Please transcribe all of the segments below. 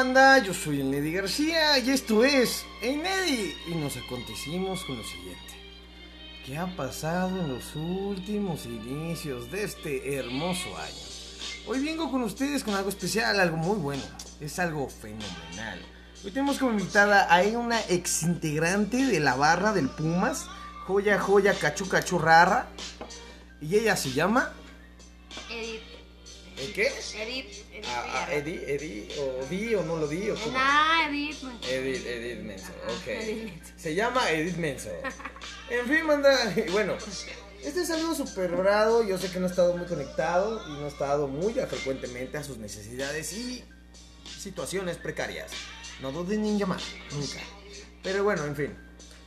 Yo soy el Neddy García y esto es El Neddy. Y nos acontecimos con lo siguiente. ¿Qué ha pasado en los últimos inicios de este hermoso año? Hoy vengo con ustedes con algo especial, algo muy bueno. Es algo fenomenal. Hoy tenemos como invitada a una ex integrante de la barra del Pumas, Joya Joya Cachu Cachu Rara. Y ella se llama. Edith. ¿El qué? Edith. Edith Ah, ah. Eddie, Eddie, o di o no lo di o cómo? Nah, Edith. man. Edith, Edith Menso, ok. Edith Menso. Se llama Edith Menso. En fin, manda, bueno, este es algo súper raro. Yo sé que no ha estado muy conectado y no ha estado muy frecuentemente a sus necesidades y situaciones precarias. No duden en llamar, nunca. Pero bueno, en fin.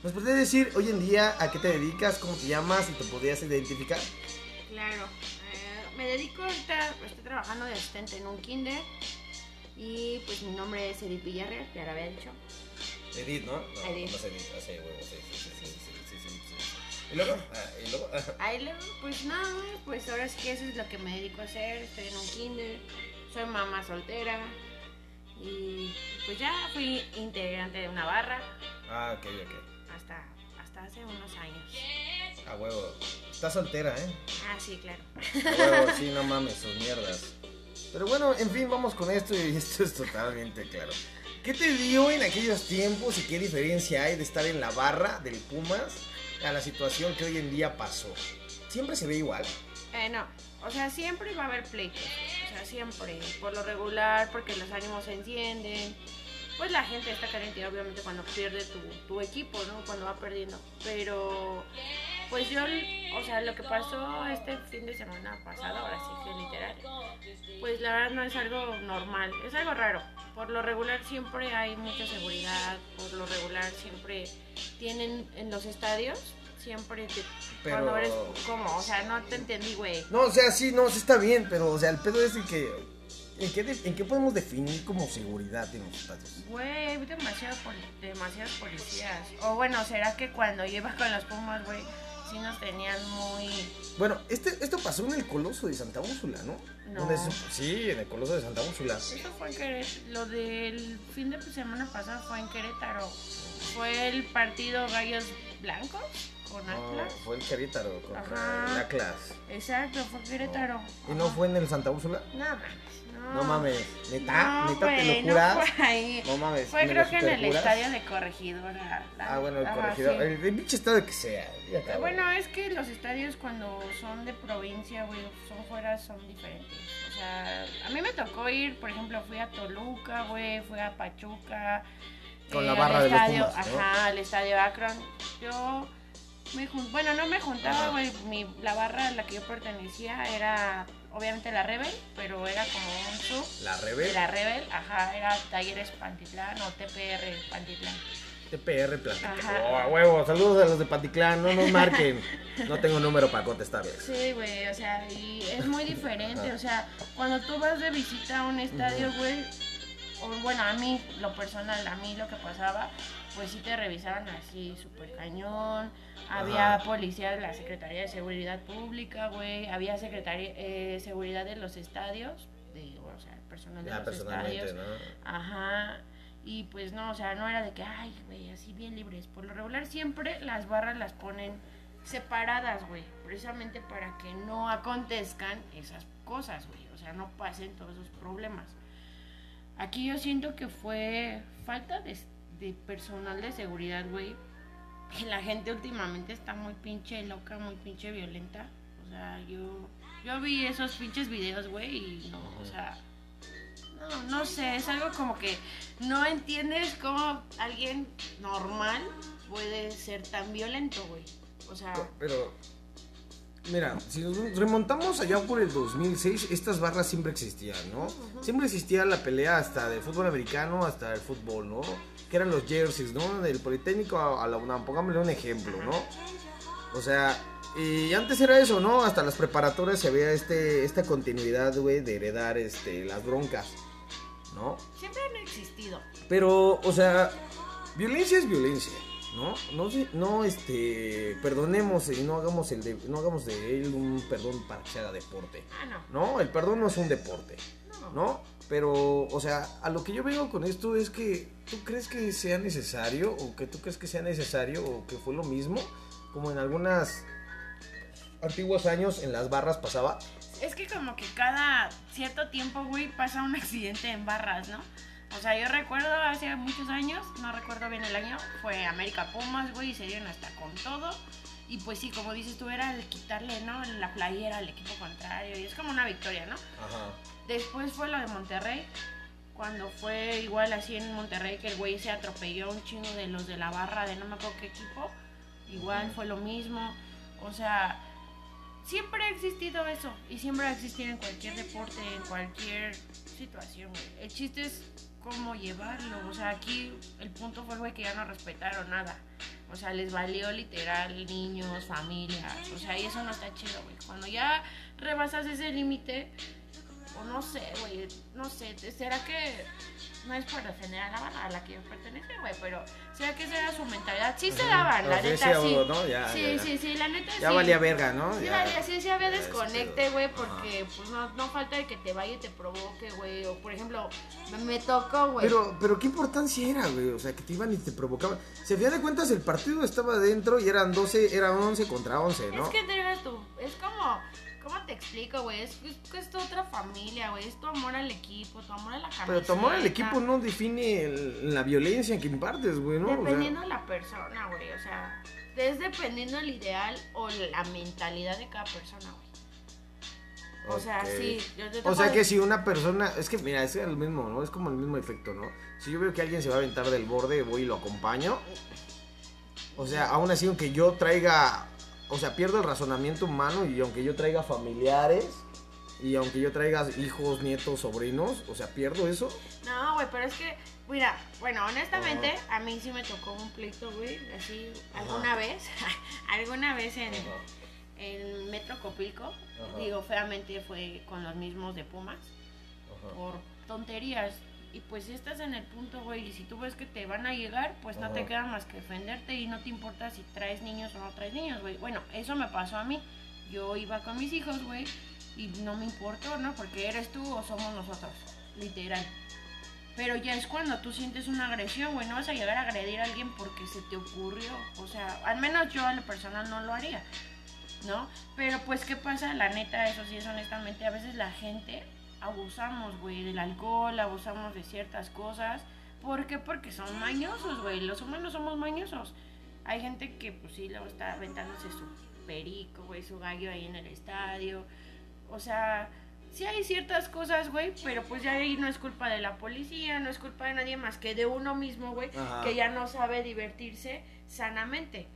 ¿Nos podrías decir hoy en día a qué te dedicas, cómo te llamas y te podrías identificar? Claro me dedico ahorita, pues, estoy trabajando de asistente en un kinder y pues mi nombre es Edith Villarreal, ya lo había dicho. Edith, ¿no? No, Edith. no Edith, ah, sí, sí, sí, sí, sí, sí, sí, sí. ¿Y luego? Ah, ¿Y luego? Ahí luego, pues nada, pues ahora sí que eso es lo que me dedico a hacer, estoy en un kinder, soy mamá soltera y pues ya fui integrante de una barra. Ah, ok, ok. Hasta hace unos años. A huevo. Estás soltera, ¿eh? Ah, sí, claro. A huevo, sí, no mames, sus mierdas. Pero bueno, en fin, vamos con esto y esto es totalmente claro. ¿Qué te dio en aquellos tiempos y qué diferencia hay de estar en la barra del Pumas a la situación que hoy en día pasó? Siempre se ve igual. Eh, no, o sea, siempre va a haber pleitos, o sea, siempre, por lo regular, porque los ánimos se encienden, pues la gente está caliente, obviamente, cuando pierde tu, tu equipo, ¿no? Cuando va perdiendo, pero, pues yo, o sea, lo que pasó este fin de semana pasado, ahora sí que literal, pues la verdad no es algo normal, es algo raro. Por lo regular siempre hay mucha seguridad, por lo regular siempre tienen en los estadios, siempre te, Pero- cuando eres como, o sea, no te entendí, güey. No, o sea, sí, no, sí está bien, pero, o sea, el pedo es el que... ¿En qué, de- ¿En qué podemos definir como seguridad en los estadios? Güey, hay demasiado poli- demasiadas policías. O bueno, será que cuando ibas con los Pumas, güey, sí nos tenían muy... Bueno, este, esto pasó en el Coloso de Santa Úrsula, ¿no? No. Sí, en el Coloso de Santa Úrsula. Eso fue en Querétaro. Lo del fin de semana pasado fue en Querétaro. Fue el partido Gallos Blancos con No, Atlas. fue el Querétaro contra Ajá. el Atlas. Exacto, fue Querétaro. ¿Y no fue en el Santa Úrsula? No mames. No, No mames, neta, No, neta te güey, lo juras. No fue ahí. No mames, Fue ¿me creo que en el superjuras? estadio de Corregidora. la- Ah, bueno, el Ajá, corregidor. sí. El, pinche estadio que sea. acabó. Bueno, es que los estadios cuando son de provincia, güey, son fuera, son diferentes. O sea, a mí me tocó ir, por ejemplo, fui a Toluca, güey, fui a Pachuca. Con la al barra de los estadio, Pumas, ¿no? Ajá, al estadio Akron. Yo me bueno, no me juntaba, güey, la barra a la que yo pertenecía era obviamente la Rebel, pero era como un sub La de Rebe, la Rebel, ajá, era Talleres Pantitlán o TPR Pantitlán. TPR. Ajá. Oh, a huevo, saludos a los de Paticlán, no nos marquen. No tengo número para contestarles. Sí, güey, o sea, y es muy diferente, o sea, cuando tú vas de visita a un estadio, güey, o bueno, a mí, lo personal, a mí lo que pasaba, pues sí te revisaban así, súper cañón, había Ajá. policía de la Secretaría de Seguridad Pública, güey, había secretaría, eh, seguridad de los estadios, de, o sea, personal de Ya los estadios, ¿no? Ajá. Y pues no, o sea, no era de que, ay, güey, así bien libres. Por lo regular siempre las barras las ponen separadas, güey. Precisamente para que no acontezcan esas cosas, güey. O sea, no pasen todos esos problemas. Aquí yo siento que fue falta de, de personal de seguridad, güey. Y la gente últimamente está muy pinche loca, muy pinche violenta. O sea, yo, yo vi esos pinches videos, güey, y no, o sea, no, no sé, es algo como que no entiendes cómo alguien normal puede ser tan violento, güey. O sea, Pero, mira, si nos remontamos allá por el 2006, estas barras siempre existían, ¿no? Siempre existía la pelea hasta del fútbol americano hasta el fútbol, ¿no? Que eran los jerseys, ¿no? Del Politécnico a, a la UNAM, pongámosle un ejemplo, ¿no? O sea, y antes era eso, ¿no? Hasta las preparatorias se veía este, esta continuidad, güey, de heredar este, las broncas, ¿no? siempre han existido. Pero, o sea, violencia es violencia. ¿no? No, no, este, perdonemos y no hagamos, el de, no hagamos de él un perdón para que se haga deporte. Ah, no. No, el perdón no es un deporte, No. ¿no? Pero, o sea, a lo que yo vengo con esto es que tú crees que sea necesario o que tú crees que sea necesario o que fue lo mismo, como en algunas antiguos años en las barras pasaba. Es que como que cada cierto tiempo, güey, pasa un accidente en barras, ¿no? O sea, yo recuerdo hace muchos años, no recuerdo bien el año, fue América Pumas, güey, y se dieron hasta con todo. Y pues sí, como dices tú, era el quitarle, ¿no? La playera al equipo contrario. Y es como una victoria, ¿no? Ajá. Después fue lo de Monterrey, cuando fue igual así en Monterrey que el güey se atropelló a un chingo de los de la barra de no me acuerdo qué equipo. Igual fue lo mismo. O sea, siempre ha existido eso y siempre va a existir en cualquier deporte, en cualquier situación. güey. El chiste es cómo llevarlo. O sea, aquí el punto fue, güey, que ya no respetaron nada. O sea, les valió literal niños, familias. O sea, y eso no está chido, güey. Cuando ya rebasas ese límite, o no sé, güey, no sé, ¿será que no es por defender a la barra a la que yo pertenece, güey? Pero ¿será que esa era su mentalidad? Sí se daban, la neta, sí, sí. no, ya, sí, sí, ya. sí, la neta Ya sí. valía verga, ¿no? Sí, Ya. valía, sí, sí había Ya, desconecte, güey, porque pues no, no falta el que te vaya y te provoque, güey. O por ejemplo, me, me tocó, güey. Pero, pero qué importancia era, güey. O sea, que te iban y te provocaban. Si a final de cuentas el partido estaba adentro y eran 12, eran 11 contra 11, ¿no? Es que tú, es como, ¿cómo te explico, güey? Es, es que es tu otra familia, güey. Es tu amor al equipo, tu amor a la camiseta. Pero tu amor al equipo no define el- la violencia que impartes, güey, ¿no? O sea, Dependiendo de la persona, güey. O sea, es dependiendo el ideal o la mentalidad de cada persona, güey. O sea, sí. Yo te O sea que si una persona, es que mira, es el mismo, ¿no? Es como el mismo efecto, ¿no? Si yo veo que alguien se va a aventar del borde, voy y lo acompaño. O sea, aún así, aunque yo traiga, o sea, pierdo el razonamiento humano y aunque yo traiga familiares y aunque yo traiga hijos, nietos, sobrinos, o sea, pierdo eso. No, güey, pero es que, mira, bueno, honestamente, a mí sí me tocó un pleito, güey, así, alguna vez, alguna vez en, en Metro Copilco, digo, feamente fue con los mismos de Pumas, por tonterías. Y pues si estás en el punto, güey, y si tú ves que te van a llegar, pues no te queda más que defenderte y no te importa si traes niños o no traes niños, güey. Bueno, eso me pasó a mí. Yo iba con mis hijos, güey, y no me importó, ¿no? Porque eres tú o somos nosotros, literal. Pero ya es cuando tú sientes una agresión, güey, no vas a llegar a agredir a alguien porque se te ocurrió. O sea, al menos yo a lo personal no lo haría, ¿no? Pero pues, ¿qué pasa? La neta, eso sí es honestamente, a veces la gente abusamos, güey, del alcohol, abusamos de ciertas cosas. ¿Por qué? Porque son mañosos, güey. Los humanos somos mañosos. Hay gente que, pues sí, luego está aventándose su perico, güey, su gallo ahí en el estadio. O sea, sí hay ciertas cosas, güey, pero pues ya ahí no es culpa de la policía, no es culpa de nadie más que de uno mismo, güey, que ya no sabe divertirse sanamente.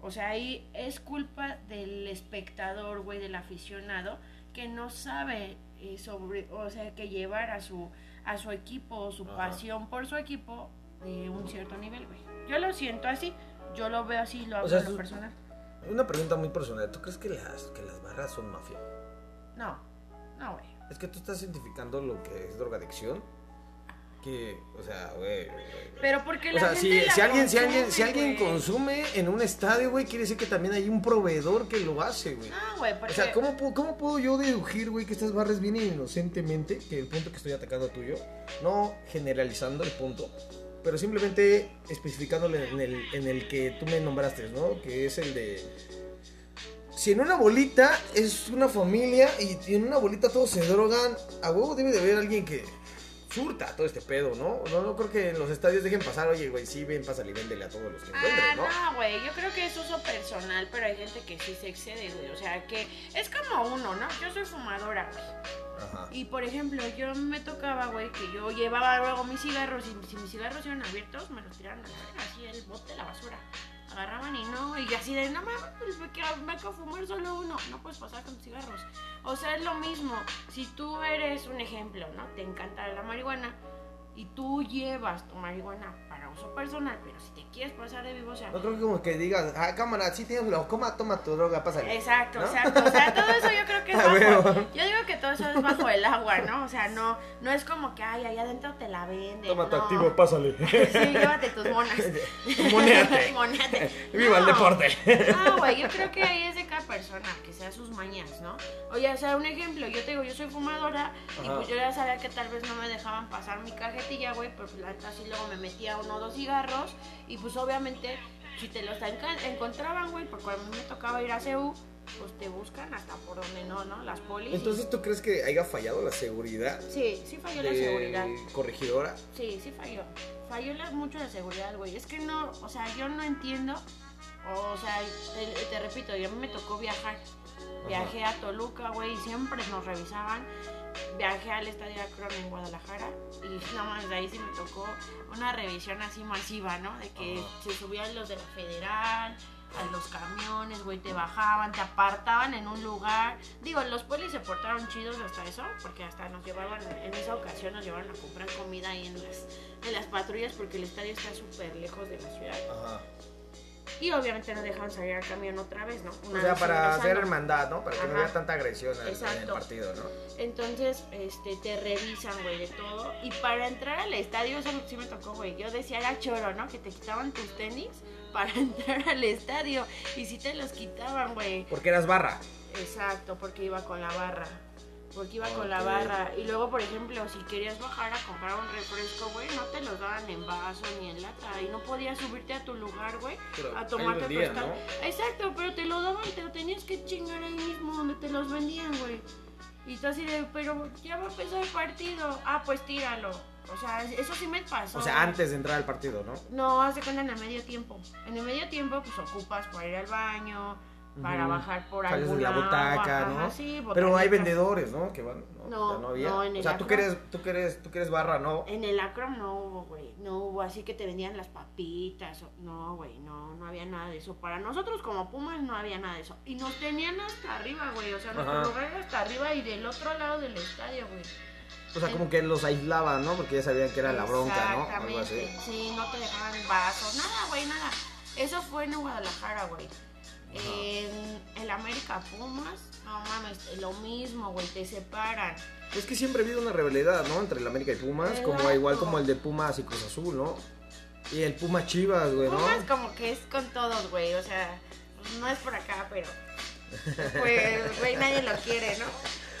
O sea, ahí es culpa del espectador, güey, del aficionado, que no sabe eh, sobre, o sea, que llevar a su, a su equipo, su Ajá. pasión por su equipo de un cierto nivel, güey. Yo lo siento así, yo lo veo así, lo hago sea, en lo personal. Una pregunta muy personal. ¿Tú crees que las, que las barras son mafia? No, no, güey. Es que tú estás identificando lo que es drogadicción. Que, o sea, güey. Pero porque O la sea, gente si, la si alguien, si alguien, si alguien güey. consume en un estadio, güey, quiere decir que también hay un proveedor que lo hace, güey. No, güey, porque... O sea, ¿cómo, ¿cómo puedo yo deducir, güey, que estas barras vienen inocentemente? Que el punto que estoy atacando tuyo, no generalizando el punto, pero simplemente especificándole en el, en el que tú me nombraste, ¿no? Que es el de... Si en una bolita es una familia y en una bolita todos se drogan, a huevo debe de haber alguien que surta todo este pedo, ¿no? No, no creo que en los estadios dejen pasar, oye, güey, sí, ven, pásale y véndele a todos los que Ah, ¿no? no, güey, yo creo que es uso personal, pero hay gente que sí se excede, güey. O sea, que es como uno, ¿no? Yo soy fumadora, güey. Ajá. Y por ejemplo, yo me tocaba, güey, que yo llevaba luego mis cigarros y si mis cigarros eran abiertos, me los verga, así el bote de la basura. Agarraban y no, y así de, no mames, pues me a fumar solo uno. No puedes pasar con cigarros. O sea, es lo mismo. Si tú eres un ejemplo, ¿no? Te encanta la marihuana y tú llevas tu marihuana para uso personal, pero si te quieres pasar de vivo, o sea, No creo que como que digas, ah, cámara, sí tienes lo coma, toma tu droga, pásale. Exacto, ¿No? exacto. O sea, todo eso yo creo que es A bajo. Yo digo que todo sabes bajo el agua, ¿no? O sea, no, no es como que, ay, ahí adentro te la venden. Toma tu no. activo, pásale. Sí, llévate tus monas. Monéate. Monéate. Viva el No. deporte. No, güey, yo creo que ahí es de cada persona, que sea sus mañas, ¿no? Oye, o sea, un ejemplo, yo te digo, yo soy fumadora y Ajá. pues yo ya sabía que tal vez no me dejaban pasar mi cajetilla, güey, pero pues la neta sí luego me metía uno dos cigarros y pues obviamente si te los encontraban, güey, porque a mí me tocaba ir a CEU, pues te buscan hasta por donde no, ¿no? Las polis. Entonces, ¿tú crees que haya fallado la seguridad Sí, sí falló la de seguridad. corregidora? Sí, sí falló. Falló la- mucho la seguridad, güey. Es que no, o sea, yo no entiendo. O sea, te, te repito, yo a mí me tocó viajar. Viajé a Toluca, güey, y siempre nos revisaban. Viajé al Estadio Akron en Guadalajara y nada más de ahí sí me tocó una revisión así masiva, ¿no? De que Ajá. se subían los de la Federal, a los camiones, güey, te bajaban, te apartaban en un lugar. Digo, los polis se portaron chidos hasta eso, porque hasta nos llevaban, en esa ocasión nos llevaron a comprar comida ahí en las, en las patrullas, porque el estadio está súper lejos de la ciudad. Ajá. Y obviamente no dejaban salir al camión otra vez, ¿no? Una O sea, para hacer hermandad, ¿no? Para que no haya tanta agresión en, en el partido, ¿no? Entonces, este, te revisan, güey, de todo. Y para entrar al estadio, eso sí me tocó, güey. Yo decía, era choro, ¿no? Que te quitaban tus tenis para entrar al estadio. Y sí te los quitaban, güey. Porque eras barra. Exacto, porque iba con la barra. Porque iba con la barra. Y luego, por ejemplo, si querías bajar a comprar un refresco, güey, no te los daban en vaso ni en lata. Y no podías subirte a tu lugar, güey, a tomarte tu. ¿no? Exacto, pero te lo daban, te lo tenías que chingar ahí mismo donde te los vendían, güey. Y tú así de, pero ya va a empezar el partido. Ah, pues tíralo. O sea, eso sí me pasó. O sea, antes de entrar al partido, ¿no? No, haz de cuenta en el medio tiempo. En el medio tiempo, pues ocupas para ir al baño, para bajar por Sales de la butaca, ¿no? ajá, sí, Pero hay vendedores, ¿no? Que van. No, No, Ya no había. no, en o sea, tú Acro. que eres, tú que eres, tú que eres barra, ¿no? En el Acron no hubo, güey. No hubo así que te vendían las papitas. No, güey, no, no había nada de eso. Para nosotros como Pumas no había nada de eso. Y nos tenían hasta arriba, güey. O sea, lugar era hasta arriba y del otro lado del estadio, güey. O sea, como que los aislaban, ¿no? Porque ya sabían que era la bronca, ¿no? Algo así. Exactamente. Sí, no te dejaban vasos, nada, güey, nada. Eso fue en Guadalajara, güey. En el América Pumas, no mames, lo mismo, güey, te separan. Es que siempre ha habido una rivalidad, ¿no? Entre el América y Pumas, como igual como el de Pumas y Cruz Azul, ¿no? Y el Puma Chivas, güey, ¿no? Pumas como que es con todos, güey, o sea, no es por acá, pero pues, güey, nadie lo quiere, ¿no?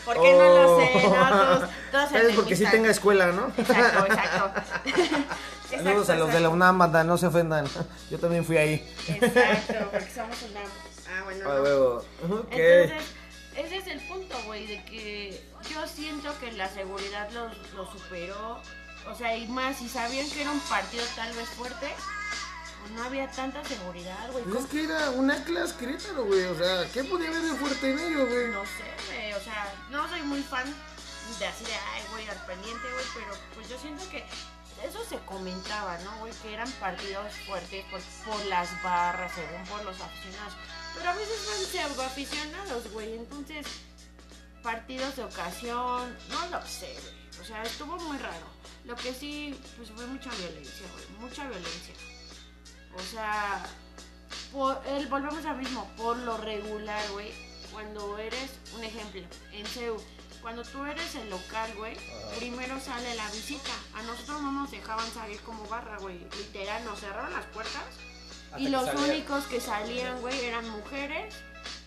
¿Por qué no lo sé? No, todos, porque sí tenga escuela, ¿no? Exacto, exacto. Saludos a los de la UNAM, banda, no se ofendan. Yo también fui ahí. Exacto, porque somos una... Ah, Ah, no. huevo. Ok. Entonces, ese es el punto, güey, de que yo siento que la seguridad lo, lo superó. O sea, y más, si sabían que era un partido tal vez fuerte, pues no había tanta seguridad, güey. Pues es que era un Atlas Querétaro, güey. O sea, ¿qué podía haber de fuerte en ello, güey? No sé, güey, o sea, no soy muy fan de así de, ay, güey, al pendiente, güey, pero pues yo siento que eso se comentaba, ¿no, güey? Que eran partidos fuertes por, por las barras, según por los aficionados. Pero a veces van pseudo aficionados, güey, entonces, partidos de ocasión, no lo sé, güey. O sea, estuvo muy raro. Lo que sí, pues fue mucha violencia, güey, mucha violencia. O sea, por, el, volvemos al mismo, por lo regular, güey, cuando eres, un ejemplo, en CEU, cuando tú eres el local, güey, primero sale la visita. A nosotros no nos dejaban salir como barra, güey. Literal, nos cerraron las puertas. Hasta y los salía. únicos que salían, güey, eran mujeres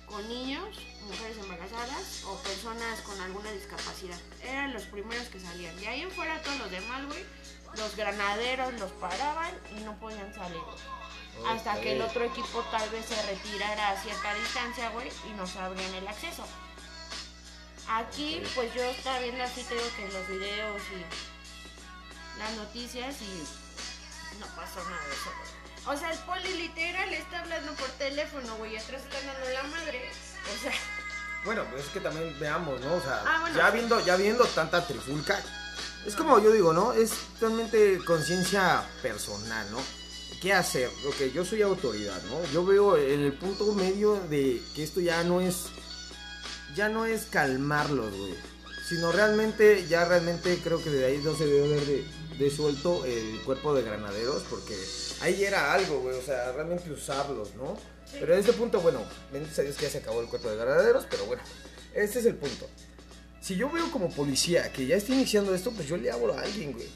con niños, mujeres embarazadas o personas con alguna discapacidad. Eran los primeros que salían. De ahí en fuera todos los demás, güey, los granaderos los paraban y no podían salir. Hasta que el otro equipo tal vez se retirara a cierta distancia, güey, y nos abrían el acceso. Aquí, pues yo estaba viendo así, te digo que los videos y las noticias y no pasó nada de eso. O sea, el poli literal está hablando por teléfono, güey, atrás están dando la madre. O sea, Bueno, pues es que también veamos, ¿no? O sea, Ah, bueno, ya viendo, ya viendo tanta trifulca, es como yo digo, ¿no? Es totalmente conciencia personal, ¿no? ¿Qué hacer? Ok, yo soy autoridad, ¿no? Yo veo en el punto medio de que esto ya no es, ya no es calmarlos, güey. Sino realmente, ya realmente creo que de ahí no se debe haber de, de suelto el cuerpo de granaderos, porque ahí era algo, güey. O sea, realmente usarlos, ¿no? Sí. Pero en este punto, bueno, bendito a Dios que ya se acabó el cuerpo de granaderos, pero bueno, este es el punto. si yo veo como policía que ya está iniciando esto, pues yo le hablo a alguien, güey.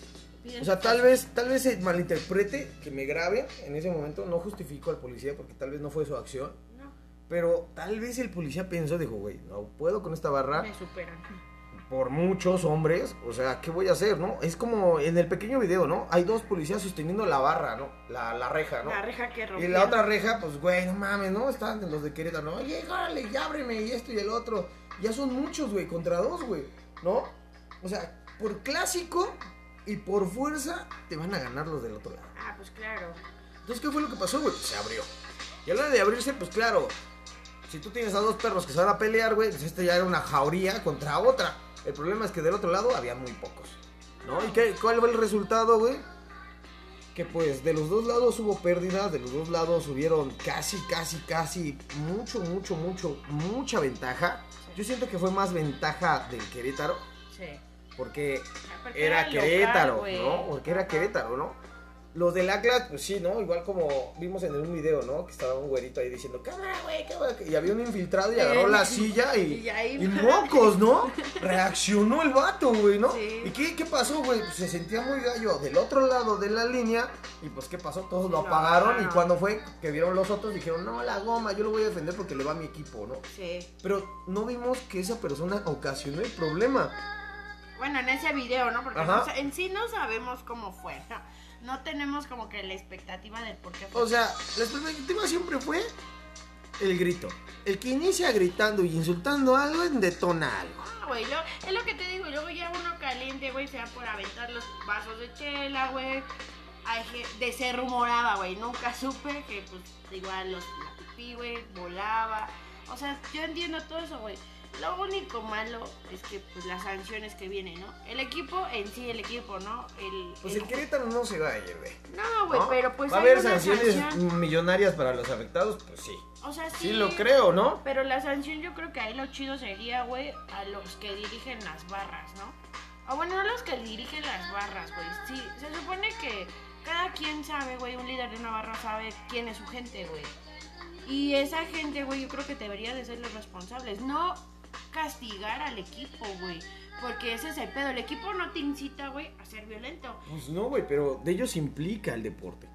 O sea, tal vez, tal vez se malinterprete que me grabe en ese momento. No justifico al policía porque tal vez no fue su acción. Pero tal vez el policía pensó, dijo, güey, no puedo con esta barra me superan. por muchos hombres. O sea, ¿qué voy a hacer, no? Es como en el pequeño video, ¿no? Hay dos policías sosteniendo la barra, ¿no? La, la reja, ¿no? La reja que Y rompió. la otra reja, pues, güey, no mames, ¿no? Están los de Querétaro, ¿no? Oye, órale, ya ábreme, y esto y el otro. Ya son muchos, güey, contra dos, güey, ¿no? O sea, por clásico y por fuerza te van a ganar los del otro lado. Ah, pues claro. Entonces, ¿qué fue lo que pasó, güey? Se abrió. Y a la hora de abrirse, pues claro, si tú tienes a dos perros que se van a pelear, güey, pues este ya era una jauría contra otra. El problema es que del otro lado había muy pocos, ¿no? ¿Y qué, cuál fue el resultado, güey? Que pues de los dos lados hubo pérdidas, de los dos lados hubieron casi, casi, casi, mucho, mucho, mucho, mucha ventaja. Yo siento que fue más ventaja del Querétaro, Sí. porque Porque era local, Querétaro, güey. ¿no? Porque era. Querétaro, ¿no? Los del Atlas, pues sí, ¿no? Igual como vimos en un video, ¿no? Que estaba un güerito ahí diciendo, cámara, güey, cámara. Y había un infiltrado y agarró la silla y, y mocos, ¿no? Reaccionó el vato, güey, ¿no? Sí. ¿Y qué, qué pasó, güey? Pues se sentía muy gallo del otro lado de la línea. Y pues, ¿qué pasó? Todos lo apagaron. Y cuando fue que vieron los otros, dijeron, no, la goma, yo lo voy a defender porque le va a mi equipo, ¿no? Sí. Pero no vimos que esa persona ocasionó el problema. Bueno, en ese video, ¿no? Porque no en sí no sabemos cómo fue. No, No tenemos como que la expectativa del por qué fue. O sea, la expectativa siempre fue el grito. El que inicia gritando y insultando algo detona algo. Ah, güey, lo- es lo que te digo. Luego ya uno caliente, güey, se va por aventar los vasos de chela, güey. De se rumoraba, güey. Nunca supe que, pues, igual los pipí, güey, volaba. O sea, yo entiendo todo eso, güey. Lo único malo es que, pues, las sanciones que vienen, ¿no? El equipo en sí, el equipo, ¿no? El, Pues el- el Querétaro no se va a ir, güey. No, güey, ¿no? pero pues ¿Va a haber sanciones sanción. millonarias para los afectados? Pues sí. O sea, sí. Sí lo creo, ¿no? Pero la sanción yo creo que ahí lo chido sería, güey, a los que dirigen las barras, ¿no? O bueno, no a los que dirigen las barras, güey. Sí, se supone que cada quien sabe, güey, un líder de una barra sabe quién es su gente, güey. Y esa gente, güey, yo creo que debería de ser los responsables. No castigar al equipo, güey. Porque ese es el pedo. El equipo no te incita, güey, a ser violento. Pues no, güey, pero de ellos implica el deporte.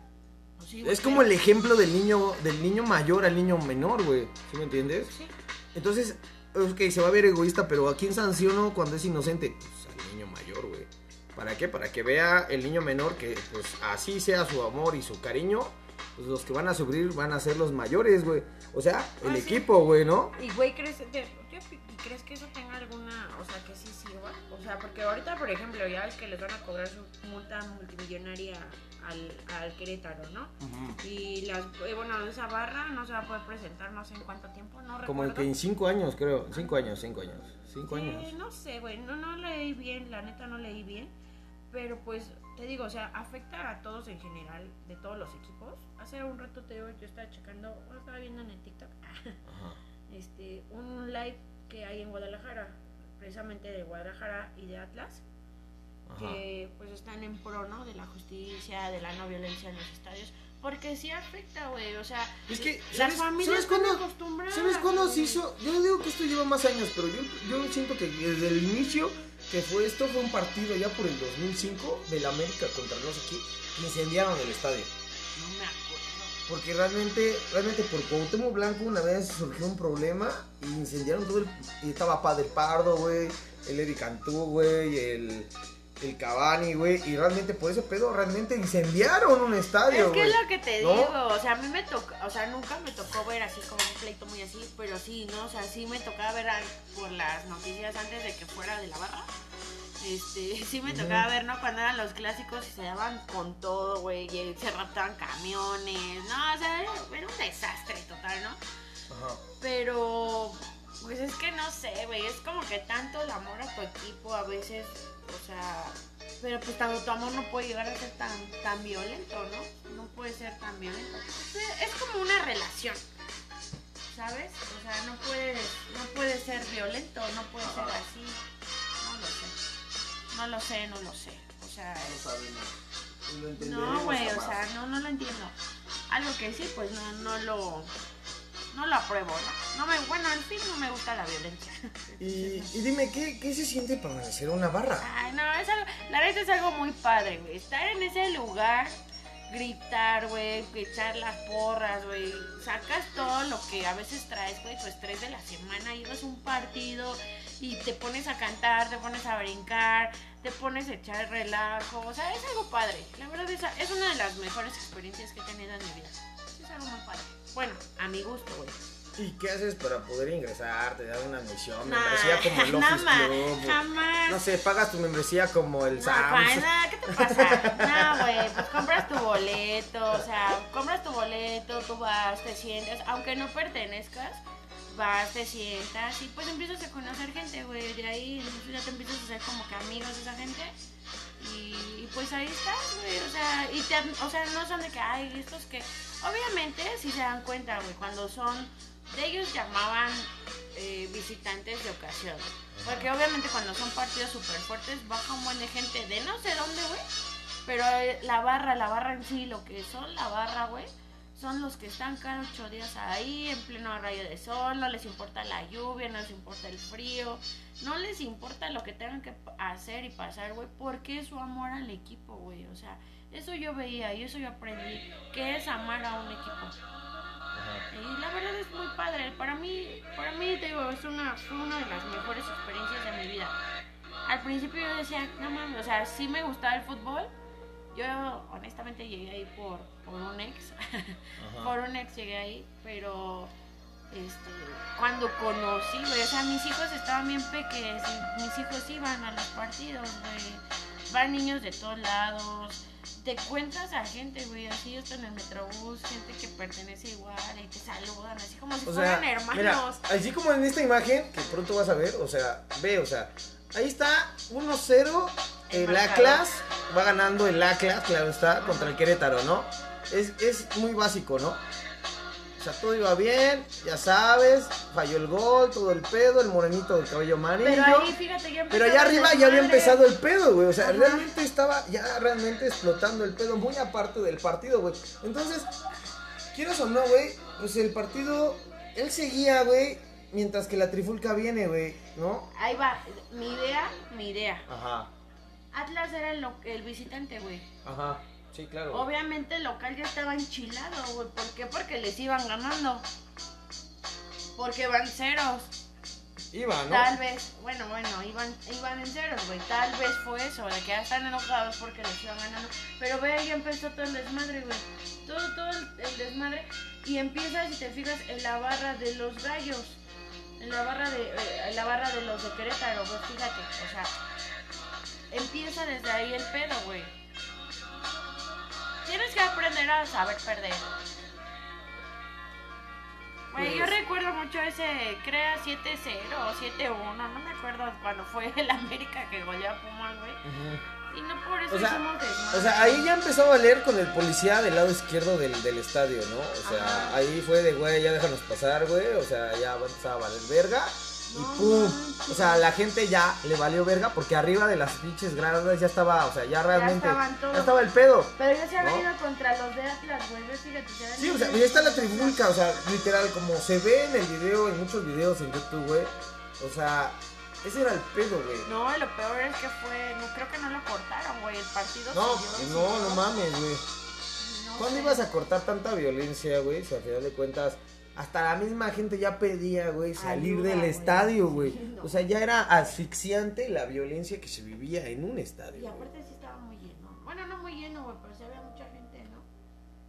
Pues sí, güey, Es como el ejemplo del niño, del niño mayor al niño menor, güey. ¿Sí me entiendes? Sí. Entonces, ok, se va a ver egoísta, pero ¿a quién sanciono cuando es inocente? Pues al niño mayor, güey. ¿Para qué? Para que vea el niño menor que, pues, así sea su amor y su cariño, pues los que van a sufrir van a ser los mayores, güey. O sea, el Ah, sí. equipo, güey, ¿no? Y güey, ¿crees, de- yo- ¿y crees que eso tenga alguna, o sea, que sí sirva? O sea, porque ahorita, por ejemplo, ya ves que les van a cobrar su multa multimillonaria al, al Querétaro, ¿no? Y las, eh, bueno, esa barra no se va a poder presentar no sé en cuánto tiempo, no Como recuerdo. que en cinco años, creo. Cinco años, cinco años. Cinco Sí, años. no sé, güey, no, no leí bien, la neta no leí bien. Pero pues, te digo, o sea, afecta a todos en general, de todos los equipos. Hace un rato te digo, yo estaba checando, bueno, estaba viendo en el TikTok. Ajá. este, un live que hay en Guadalajara, precisamente de Guadalajara y de Atlas, Ajá. que pues están en pro, ¿no? De la justicia, de la no violencia en los estadios, porque sí afecta, güey, o sea, Es que, las ¿sabes, familias ¿sabes cuándo. ¿sabes cuándo se hizo? Yo digo que esto lleva más años, pero yo, yo siento que desde el inicio que fue esto fue un partido ya por el 2005 del América contra no sé quién, incendiaron el estadio. No me acuerdo. Porque realmente, realmente por Cuauhtémoc Blanco una vez surgió un problema y incendiaron todo el... Y estaba Padre Pardo, güey, el Eddie Cantú, güey, el, el Cavani, güey. Y realmente por ese pedo realmente incendiaron un estadio, Es que es lo que te ¿No? digo, o sea, a mí me tocó, o sea, nunca me tocó ver así como un pleito muy así, pero sí, ¿no? O sea, sí me tocaba ver por las noticias antes de que fuera de la barra. Este, sí me tocaba ver, ¿no? Cuando eran los clásicos y se daban con todo, güey, y se raptaban camiones, no, o sea, era, era un desastre total, ¿no? Ajá. Pero, pues es que no sé, güey, es como que tanto el amor a tu equipo a veces, o sea, pero pues tanto tu amor no puede llegar a ser tan, tan violento, ¿no? No puede ser tan violento. Es como una relación, ¿sabes? O sea, no puedes, no puede ser violento, no puede ser así, no lo sé. No lo sé, no lo sé. O sea, No sabemos. Y lo no, güey, o sea, no, no lo entiendo. Algo que sí, pues no, no lo, no lo apruebo, ¿no? No me, bueno, en fin, no me gusta la violencia. Y, y dime, ¿qué, ¿qué se siente permanecer en una barra? Ay, no, es algo, la neta es algo muy padre, güey. Estar en ese lugar, gritar, güey, echar las porras, güey. Sacas todo lo que a veces traes, güey, tu estrés de la semana. Ibas a un partido y te pones a cantar, te pones a brincar, te pones a echar relajo. O sea, es algo padre. La verdad es, es una de las mejores experiencias que he tenido en mi vida. Es algo muy padre. Bueno, a mi gusto, güey. ¿Y qué haces para poder ingresar? ¿Te dan una admisión? Nah, ¿Membresía como el Office jamás, Club? jamás. No sé, pagas tu membresía como el No, Sam's. pa, nada, ¿qué te pasa? No, güey, pues compras tu boleto, o sea, compras tu boleto, tú vas, te sientas, aunque no pertenezcas, vas, te sientas y pues empiezas a conocer gente, güey, de ahí ya te empiezas a hacer como que amigos de esa gente y, y, pues ahí estás, güey, o sea, y te, o sea, no son de que, ay, estos que, obviamente si se dan cuenta, güey, cuando son, de ellos llamaban eh, visitantes de ocasión, porque obviamente cuando son partidos súper fuertes baja un buen de gente de no sé dónde, güey. Pero eh, la barra, la barra en sí, lo que son la barra, güey, son los que están cada ocho días ahí, en pleno rayo de sol, no les importa la lluvia, no les importa el frío, no les importa lo que tengan que hacer y pasar, güey, porque es su amor al equipo, güey. O sea, eso yo veía y eso yo aprendí, que es amar a un equipo. Y la verdad es muy padre. Para mí, para mí te digo, es una, fue una de las mejores experiencias de mi vida. Al principio yo decía, no mames, o sea, sí me gustaba el fútbol. Yo honestamente llegué ahí por, por un ex. Ajá. por un ex llegué ahí, pero este, cuando conocí, güey, o sea, mis hijos estaban bien pequeños y mis hijos iban a los partidos, güey. Van niños de todos lados. Te encuentras a gente, güey, así hasta en el metrobús, gente que pertenece igual y te saludan, así como si O sea, fueran hermanos. mira, así como en esta imagen que pronto vas a ver, o sea, ve, o sea, ahí está 1-0 El el. Atlas, va ganando el Atlas, claro está, contra el Querétaro, ¿no? Es, es muy básico, ¿no? O sea, todo iba bien, ya sabes, falló el gol, todo el pedo, el morenito del cabello amarillo. pero ahí, fíjate, ya Pero allá arriba ya había empezado el pedo, güey. O sea, Ajá. realmente estaba ya realmente explotando el pedo, muy aparte del partido, güey. Entonces, quieras o no, güey, pues el partido, él seguía, güey, mientras que la trifulca viene, güey, ¿no? Ahí va, mi idea, mi idea. Ajá, Atlas era el, el visitante, güey. ajá. Sí, claro. Obviamente el local ya estaba enchilado, güey. ¿Por qué? Porque les iban ganando. Porque van ceros. Iba, ¿no? Tal vez, bueno, bueno, iban, iban en ceros, güey. Tal vez fue eso, de que ya están enojados porque les iban ganando. Pero ve, ahí empezó todo el desmadre, güey. Todo, todo el, el desmadre. Y empieza, si te fijas, en la barra de los gallos. En la barra de, eh, en la barra de los de Querétaro, güey. Fíjate, o sea. Empieza desde ahí el pedo, güey. Tienes que aprender a saber perder. Güey, yo Pues- recuerdo mucho ese, crea 7-0 o 7-1, no me acuerdo cuando fue el América que goleó a Pumas, güey. Ujú. Y no por eso O sea, hicimos desmadre. O sea, ahí ya empezó a valer con el policía del lado izquierdo del, del estadio, ¿no? O sea, Ajá. ahí fue de, güey, ya déjanos pasar, güey. O sea, ya va a valer verga. Y pum. O sea, la gente ya le valió verga porque arriba de las pinches gradas ya estaba, o sea, ya realmente. ya estaba el pedo. Pero ya se había ¿no? ido contra los de Atlas, güey. Fíjate, se habían Sí, o sea, ya está la trifulca, o sea, litiral, como se ve en el video, en muchos videos en YouTube, güey. O sea, ese era el pedo, güey. No, lo peor es que fue, no creo que no lo cortaron, güey. El partido No, y no, no mames, güey. No ¿Cuándo ibas a cortar tanta violencia, güey? Si al final de cuentas, hasta la misma gente ya pedía, güey, salir Ayuda, del güey. estadio, güey. No. O sea, ya era asfixiante la violencia que se vivía en un Y estadio. aparte sí estaba muy lleno. Bueno, no muy lleno, güey, pero sí había mucha gente, ¿no?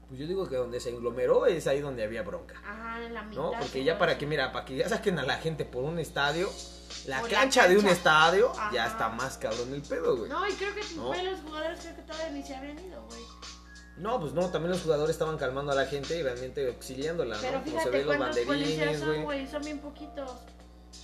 Pues yo digo que donde se englomeró es ahí donde había bronca. Ajá, en la mitad. ¿No? Porque sí, ya para que, mira, para que ya saquen a la gente por un estadio, la cancha de un estadio, ya está más cabrón el pedo, güey. No, y creo que ¿No? güey, los jugadores creo que todavía ni se habían ido, güey. No, pues no, también los jugadores estaban calmando a la gente y realmente auxiliándola, ¿no? Pero se fíjate ven los cuántos policías banderines, son, güey. Son bien poquitos.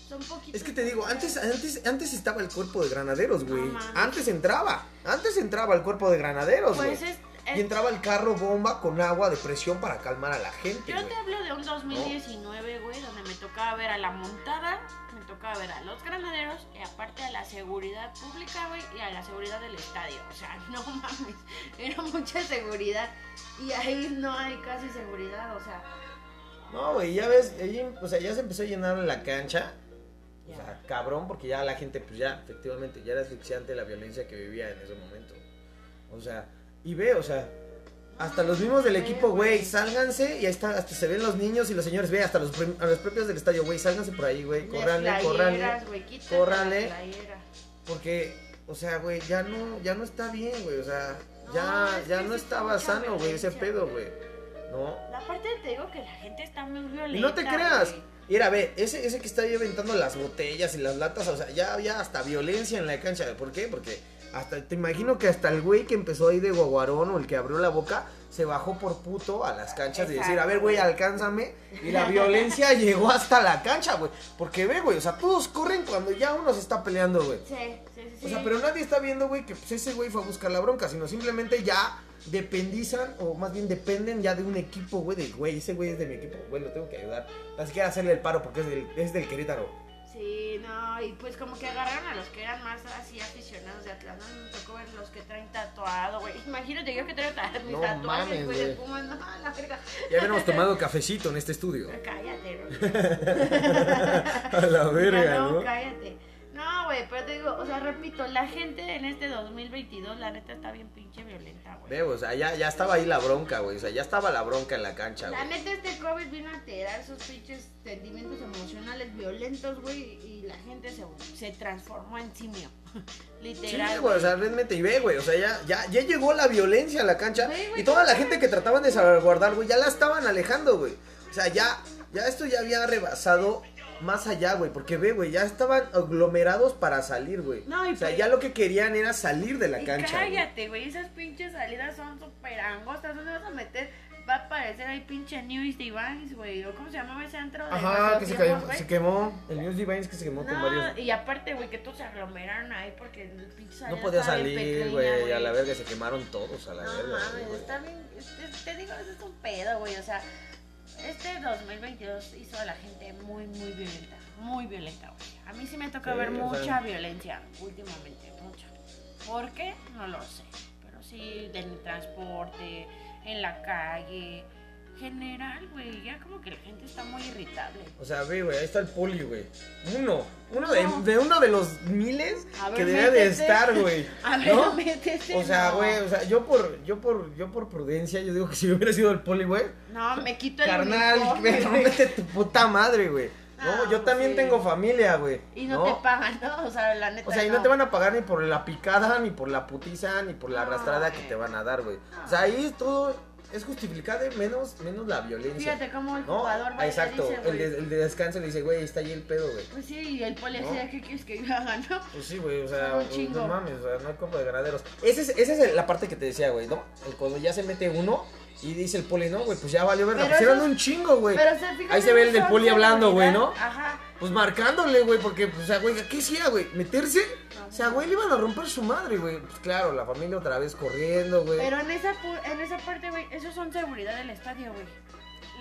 Son poquitos. Es que te digo, antes, antes, antes estaba el cuerpo de granaderos, güey. No antes entraba, antes entraba el cuerpo de granaderos, güey. Pues es. Y entraba el carro bomba con agua de presión para calmar a la gente, Yo güey. te hablo de un 2019, güey, donde me tocaba ver a la montada, me tocaba ver a los granaderos y aparte a la seguridad pública, güey, y a la seguridad del estadio. O sea, no mames, era mucha seguridad y ahí no hay casi seguridad, o sea, No, güey, ya ves, ahí, o sea, ya se empezó a llenar la cancha. O sea, cabrón, porque ya la gente, pues ya, efectivamente, ya era asfixiante la violencia que vivía en ese momento. O sea, y ve, o sea, hasta los mismos del equipo, güey, sálganse y ahí está, hasta se ven los niños y los señores, ve, hasta los, a los propios del estadio, güey, sálganse por ahí, güey, córranle. la playera. Porque, o sea, güey, ya no, ya no está bien, güey, o sea, ya, ya no estaba sano, güey, ese pedo, güey. No, Aparte te digo que la gente está muy violenta. Y no te creas. Mira, ve, ese, ese que está ahí aventando las botellas y las latas, o sea, ya había hasta violencia en la cancha. ¿Por qué? Porque hasta te imagino que hasta el güey que empezó ahí de guaguarón o el que abrió la boca se bajó por puto a las canchas de decir, a ver, güey, alcánzame. Y la violencia llegó hasta la cancha, güey. Porque ve, güey, o sea, todos corren cuando ya uno se está peleando, güey. Sí, sí, sí. O sea, pero nadie está viendo, güey, que pues, ese güey fue a buscar la bronca, sino simplemente ya dependizan, o más bien dependen ya de un equipo, güey, de, güey, ese güey es de mi equipo, güey, lo tengo que ayudar. Así que hacerle el paro porque es del, es del Querétaro. Sí, no, y pues como que agarraron a los que eran más así aficionados de Atlas. No me tocó ver los que traen tatuado, güey. Imagínate yo que traigo mis No tatuajes, güey, de. Pumas. No, la verga. Ya habíamos tomado cafecito en este estudio. Cállate, güey. A la verga, Ya no, ¿no? cállate. Sea, repito, la gente en este 2022, la neta, está bien pinche violenta, güey. Ve, o sea, ya, ya estaba ahí la bronca, güey, o sea, ya estaba la bronca en la cancha, La güey. neta, este COVID vino a alterar esos pinches sentimientos emocionales violentos, güey, y la gente se, se transformó en simio. Sí, Literal. güey, o sea, realmente, y ve, güey, o sea, ya, ya, ya llegó la violencia a la cancha y toda la gente que trataban de salvaguardar, güey, ya la estaban alejando, güey. O sea, ya, ya esto ya había rebasado más allá, güey, porque ve, güey, ya estaban aglomerados para salir, güey. No, y o sea, pues- ya lo que querían era salir de la Y cancha. cállate, güey, esas pinches salidas son súper angostas. ¿Dónde vas a meter? Va a aparecer ahí pinche News Divines, güey. ¿O cómo se llamaba ese antro? de Ajá, que se, tiempos, cayó- se quemó. El News Divines que se quemó con No, varios. y aparte, güey, que todos se aglomeraron ahí porque el pinche salida No podía salir, güey, a la verga, se quemaron todos a la No verga. mames, güey. está bien. es- Te digo, eso es un pedo, güey. O sea, este 2022 hizo a la gente muy, muy violenta. Muy violenta, güey. A mí sí me toca Sí, ver mucha sea- violencia últimamente, mucha. ¿Por qué? No lo sé. Pero sí, en el transporte, en la calle. General, güey, ya como que la gente está muy irritable. O sea, ve, güey, ahí está el poli, güey. Uno. Uno de, No. de uno de los miles A ver, que debe de métete. estar, güey. A ver, ¿No? métete. O sea, no. güey, o sea, yo por, yo por, yo por prudencia, yo digo que si hubiera sido el poli, güey, No, me quito el carnal, uniforme, ve, güey. vete tu puta madre, güey. No, No, yo también sí. tengo familia, güey. Y no, te pagan, ¿no? O sea, la neta. O sea, y no te van a pagar ni por la picada, ni por la putiza, ni por la No, arrastrada que güey. te van a dar, güey. No. O sea, ahí todo es justificable menos, menos la violencia. Fíjate cómo el ¿No? jugador va le Exacto, dice, el, de, el de descanso le dice, güey, está ahí el pedo, güey. Pues sí, y el poli así ¿No? ¿qué quieres que haga, no? Pues sí, güey, o sea, pues, no mames, o sea, no hay copa de ganaderos. Esa es, esa es la parte que te decía, güey, ¿no? El, cuando ya se mete uno y dice el poli, no, güey, pues ya valió verga. Pusieron un chingo, güey. Pero se fíjate Ahí se ve el del poli hablando, güey, ¿no? Ajá. Pues marcándole, güey, porque, pues, o sea, güey, ¿qué hacía, güey? ¿Meterse? O sea, güey, le iban a romper su madre, güey. Pues claro, la familia otra vez corriendo, güey. Pero en esa, pu- en esa parte, güey, esos son seguridad del estadio, güey.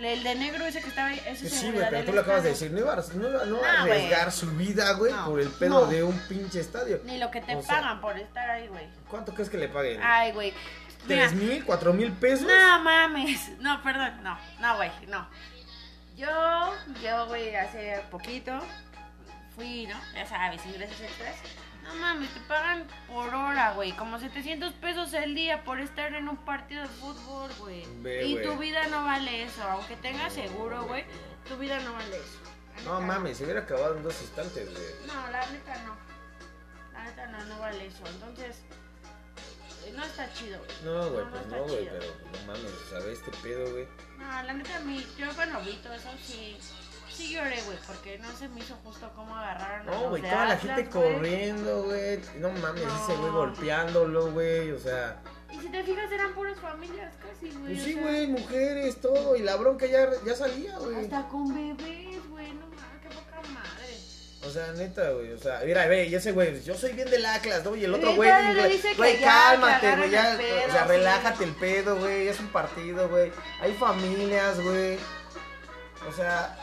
El de negro ese que estaba ahí, eso es sí, güey, seguridad pero del tú lo acabas de estadio. decir, no iba, a- no, iba- no iba a No, güey. arriesgar su vida, güey, No. por el pedo No. de un pinche estadio. Ni lo que te O sea- pagan por estar ahí, güey. ¿Cuánto crees que le paguen? Ay, güey. Mira, ¿Tres mil, cuatro mil pesos? No mames. No, perdón, no, no, güey, no. Yo, yo, güey, hace poquito fui, ¿no? Ya sabes, ingresos extras. No mames, te pagan por hora, güey. Como 700 pesos al día por estar en un partido de fútbol, güey. Y tu vida no vale eso. Aunque tengas seguro, güey, tu vida no vale eso. No mames, se hubiera acabado en dos instantes, güey. No, la neta no. La neta no, no vale eso. Entonces, eh, no está chido, güey. No, güey, pues no, güey, pero no mames, ¿sabes este pedo, güey? No, la neta, a mí, yo cuando vi todo eso, sí, sí lloré, güey, porque no se me hizo justo cómo agarraron a No, güey, toda la gente güey. corriendo, güey. No mames, ese güey golpeándolo, güey, o sea. Y si te fijas, eran puras familias casi, güey. Pues sí, sea, güey, mujeres, todo. Y la bronca ya, ya salía, güey. Hasta con bebés, güey, no mames, qué poca madre. O sea, neta, güey. O sea, mira, ve, y ese güey, yo soy bien del Atlas, ¿no? Y el otro güey, güey, güey, cálmate, güey, ya. o sea, relájate el pedo, güey. Es un partido, güey. Hay familias, güey. O sea,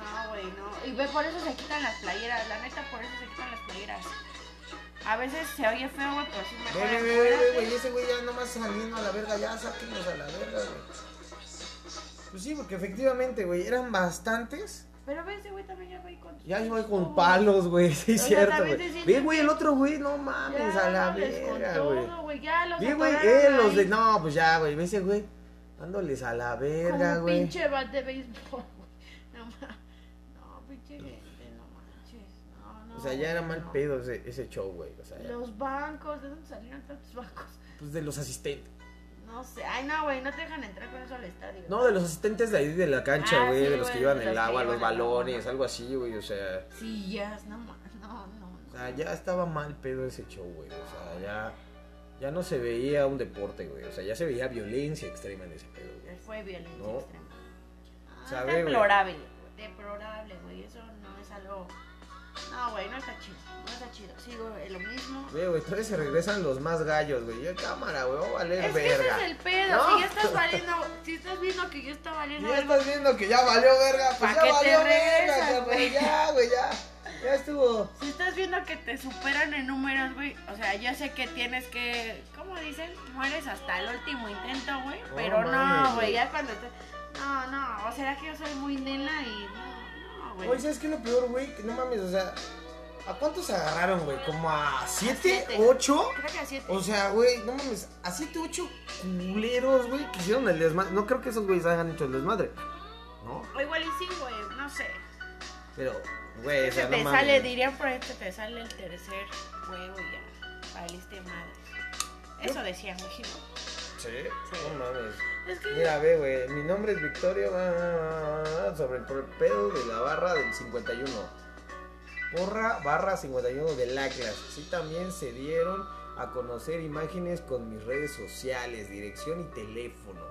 No, güey, no. Y ve, por eso se quitan las playeras, la neta, por eso se quitan las playeras. A veces se oye feo, güey, pero sí mejor afuera, ve, güey, ese güey ya nomás saliendo a la verga, ya sáquenos a la verga, güey. Pues sí, porque efectivamente, güey, eran bastantes. Pero ve, ese güey también ya va ahí con. Ya iba con palos, güey, sí, es cierto, güey. Ve, güey, el otro güey, no mames, a la verga, güey. güey. Vi, güey, eh, los de. No, pues ya, güey, ve ese güey. Dándoles a la verga, güey. pinche bat de béisbol, güey. No, ma- no, pinche gente, no manches. No, no. O sea, ya era mal pedo ese, ese show, güey. O sea, Los bancos, ¿de dónde salieron tantos bancos? pues de los asistentes. No sé. Ay, no, güey, no te dejan entrar con eso al estadio. No, de los asistentes de ahí de la cancha, Ah, güey. sí, de los que llevan el agua, los agua. balones, algo así, güey. O sea, Sillas, no, ma- no, no. o sea, ya estaba mal pedo ese show, güey. O sea, ya, ya no se veía un deporte, güey. O sea, ya se veía violencia extrema en ese pedo, güey. Fue violencia No. extrema. Ah, Sabe, deplorable, güey, deplorable, güey. Eso no es algo. No, güey, no está chido. No está chido. Sigo en lo mismo. Güey, güey, todavía se regresan los más gallos, güey. Ya cámara, güey, va a valer Es que ese verga. es el pedo. No. Si ya estás valiendo, si estás viendo que ya está valiendo Ya estás viendo que ya valió verga, pues ¿Pa' ya te valió regresas, verga, güey? Ya, güey, ya. Ya estuvo. si estás viendo que te superan en números, güey, o sea, ya sé que tienes que, ¿cómo dicen? Mueres hasta el último intento, güey, pero no, güey. ya cuando te... No, no, o será que yo soy muy nena y no, güey. Oye, ¿sabes qué es lo peor, güey? Que no mames, o sea, ¿a cuántos agarraron, güey? ¿Como a siete, siete. ocho? Creo que a siete. O sea, güey, no mames, a siete, ocho culeros, güey, que hicieron el desmadre. No creo que esos güeyes hayan hecho el desmadre, ¿no? O igual y sí, güey, no sé. Pero, güey, o sea, Se no te mames. sale, dirían por este, te sale el tercer juego y ya. Valiste madre. Eso decían, güey. ¿no? Sí, no mames. Es que. Mira, ve, güey, mi nombre es Victorio ah, sobre el pedo de la barra del 51. Porra barra 51 del Atlas. Sí, también se dieron a conocer imágenes con mis redes sociales, dirección y teléfono.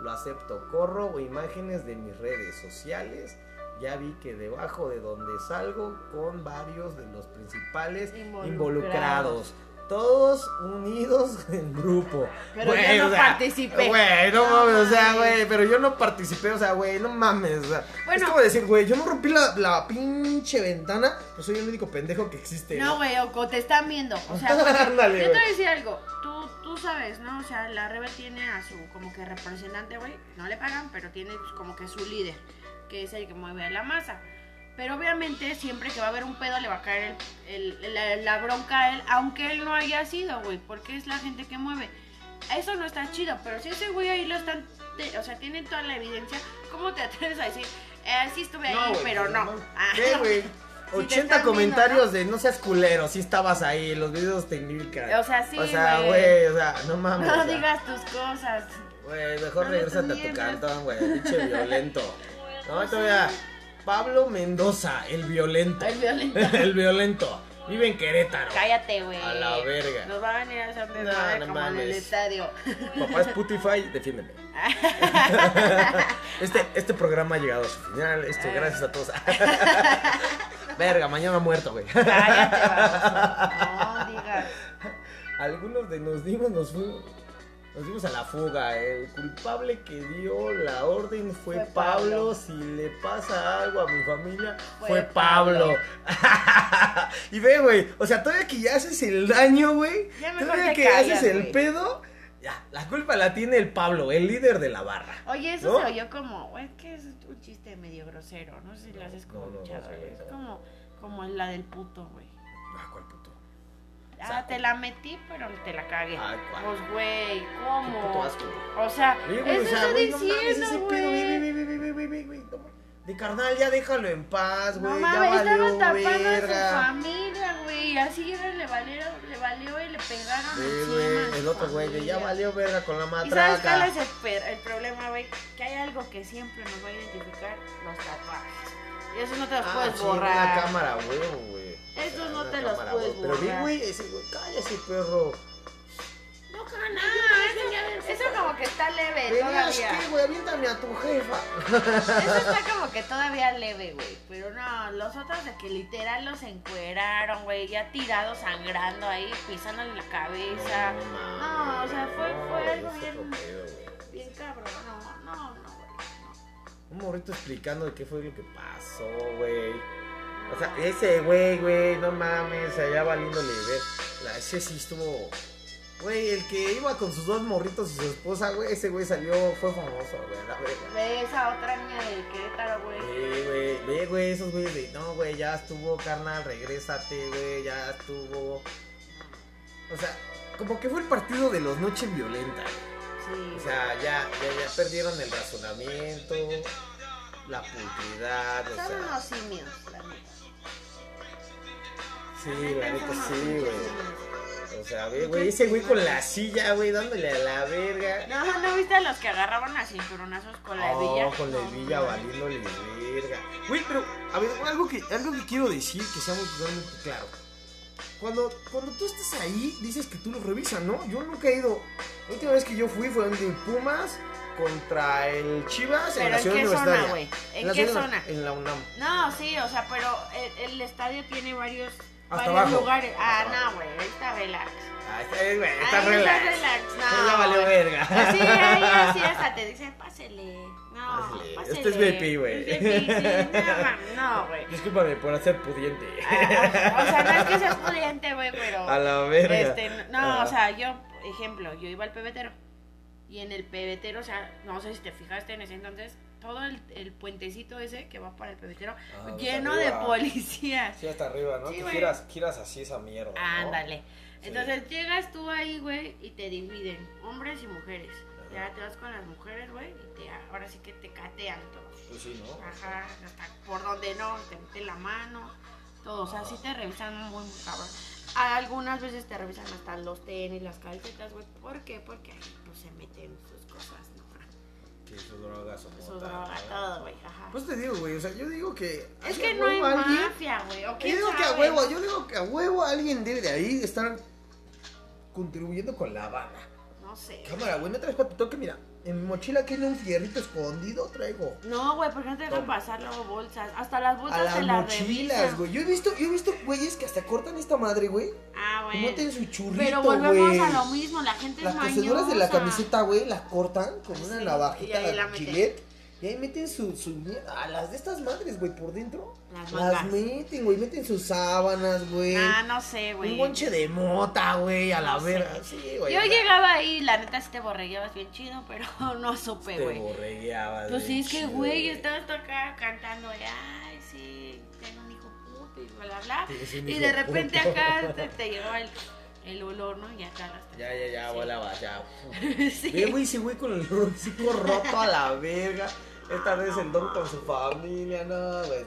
Lo acepto, corro o imágenes de mis redes sociales. Ya vi que debajo de donde salgo con varios de los principales Involucrados. involucrados. Todos unidos en grupo. Pero yo no o sea, participé. Güey, no, No mames, o sea, güey, pero yo no participé, o sea, güey, no mames. O sea, Bueno. es como decir, güey, yo no rompí la, la pinche ventana, pues soy el único pendejo que existe. No, güey, o te están viendo. O sea, Ándale, yo te voy a decir algo. Tú, tú sabes, ¿no? O sea, la Rebe tiene a su como que representante, güey. No le pagan, pero tiene pues, como que su líder, que es el que mueve la masa. Pero obviamente siempre que va a haber un pedo le va a caer el, el- la, la bronca a él, aunque él no haya sido, güey, porque es la gente que mueve. Eso no está chido, pero si ese güey ahí lo están, te- o sea, tienen toda la evidencia, ¿cómo te atreves a decir, eh, sí estuve ahí, güey, pero pues, no? Ah, ¿Qué, güey? te 80 están comentarios de no seas culero, si estabas ahí, los videos te indican. O sea, sí, O sea, güey. o sea, no mames. o No sea, digas tus cosas. Güey, mejor No, regrésate a no tu cantón, güey, pinche violento. No, todavía. Pablo Mendoza, el violento. El violento. el violento. Vive en Querétaro. Cállate, güey. A la verga. Nos va a venir a hacer No, desmadre no como en el estadio. Papá Spotify, defiéndeme. Este, este programa ha llegado a su final. Esto, gracias a todos. Verga, mañana muerto, güey. Cállate, baboso. No digas. Algunos de nos dimos, nos fuimos. Nos dimos a la fuga. El culpable que dio la orden fue, Fue Pablo. Pablo. Si le pasa algo a mi familia, fue, Fue Pablo. y ve, güey. O sea, todavía que ya haces el daño, güey. Todavía que callas, haces el pedo. Ya, la culpa la tiene el Pablo, el líder de la barra. Oye, eso ¿No? se oyó como, güey, que es un chiste medio grosero. No sé si lo has No, escuchado. no, no no. Es como, como la del puto, güey. Ah, ¿cuál puto? Ah, sea, te la metí, pero te la cagué. Pues, güey, ¿cómo? güey. O sea, güey, eso o güey, diciendo, güey, güey. güey, güey, güey, güey, güey, güey, De carnal, ya déjalo en paz, güey. No mames, valió estaban tapando a su verga. familia, güey. Así era, le valió, le valió y le pegaron Sí, encima güey, el otro güey, ya valió verga con la ¿Y sabes matraca. cuál es el, problema, güey? Que hay algo que siempre nos va a identificar, los tatuajes. Y eso no te los Ah, puedes sí, borrar. una cámara, huevo, güey. Esos no te los puedes. Pero vi, borrar. güey, ese güey, cállate, perro. No, carnal, eso, eso como que está leve ¿Venías todavía. qué, güey? Aviéntame a tu jefa. Eso está como que todavía leve, güey. Pero no, los otros de que literal los encueraron, güey. Ya tirados, sangrando ahí, pisándole la cabeza. No, o sea, fue- fue algo es bien-. Bien cabrón, no, no, no, güey. no. Un morrito explicando de qué fue lo que pasó, güey. O sea, ese güey, güey, no mames, allá valiéndole ver. La, ese sí estuvo. Güey, el que iba con sus dos morritos y su esposa, güey, ese güey salió, fue famoso, güey, la verga. Ve esa otra niña de Querétaro, güey. Sí, güey, ve, güey, esos güeyes de, no, güey, ya estuvo, carnal, regrésate, güey, ya estuvo. O sea, como que fue el partido de los noches violentas. Sí. O sea, ya, ya, ya perdieron el razonamiento, la pulcridad, o son sea. unos simios, la neta. Sí, La la neta sí, güey. O sea, ve, güey, ese güey con la silla, güey, dándole a la verga. No, ¿no viste a los que agarraban a cinturonazos con la hebilla? Oh, con la hebilla No, valiéndole verga. Güey, pero, a ver, algo que, algo que quiero decir, que sea muy totalmente claro. Cuando, cuando tú estás ahí, dices que tú lo revisas, ¿no? Yo nunca he ido. La última vez que yo fui fue en Pumas contra el Chivas en ¿Pero la en ciudad qué zona, güey? ¿En la qué zona? En la UNAM. No, sí, o sea, pero el, el estadio tiene varios, Hasta varios abajo. lugares. Ah, no, güey, ahí está relax. Ah, está güey, está Ahí relax. está relax, no. Ya valió güey. verga. Así, ahí, así hasta te dicen, pásele. No, Pásele. pásele. Este es VIP, güey. Sí, no, mames, no, güey. Discúlpame por hacer pudiente. Ah, o sea, no es que seas pudiente, güey, pero... A la verga. Este, no, Ah. o sea, yo, ejemplo, yo iba al pebetero. Y en el pebetero, o sea, no sé si te fijaste en ese entonces, todo el, el puentecito ese que va para el pebetero, Ah, lleno de policías. Sí, hasta arriba, ¿no? Sí, que güey. quieras, quieras así esa mierda. ¿no? Ándale. Sí. Entonces llegas tú ahí, güey, y te dividen, hombres y mujeres. Ya te vas con las mujeres, güey, y te, ahora sí que te catean todos. Pues sí, ¿no? Ajá, hasta por donde no, te meten la mano, todo. O sea, sí te revisan muy, muy cabrón. Algunas veces te revisan hasta los tenis, las calcetas, güey. ¿Por qué? Porque ahí pues se meten. Que sus drogas o Su mota, droga, ¿no? todo, güey, ajá. Pues te digo, güey, o sea, yo digo que... es que no hay alguien- mafia, güey. O Yo digo que a huevo, yo digo que a huevo alguien debe de ahí estar contribuyendo con la banda. No sé. Cámara, güey, me traes para tu toque, mira. En mi mochila tiene un fierrito escondido, traigo. No, güey, porque no te dejan pasar luego bolsas. Hasta las bolsas A te las las mochilas, güey. Yo he visto, yo he visto güeyes que hasta cortan esta madre, güey. Ah, güey. meten su churrito, Pero volvemos a lo mismo, la gente Las es coseduras de la mañosa. camiseta, güey, las cortan con una Sí, y navajita, ahí la. Y ahí meten su, su mierda. A las de estas madres, güey, por dentro. Las meten, güey. Meten sus sábanas, güey. Ah, no sé, güey. Un bonche de mota, güey, a la No verga. Sí, güey. Yo llegaba ahí, la neta sí te borregueabas bien chido, pero no supe, Te güey. borregueabas. Pues sí, es que, güey, estabas tú acá cantando ay, sí, tengo un hijo puto y bla, bla, bla. Y de repente puto. acá te, te llegó el, el olor, ¿no? Y acá Ya, ya, ya, Sí. volaba, ya. sí. Ve, güey, ese güey con el hocico roto a la verga. Esta vez el don con su familia, no, güey.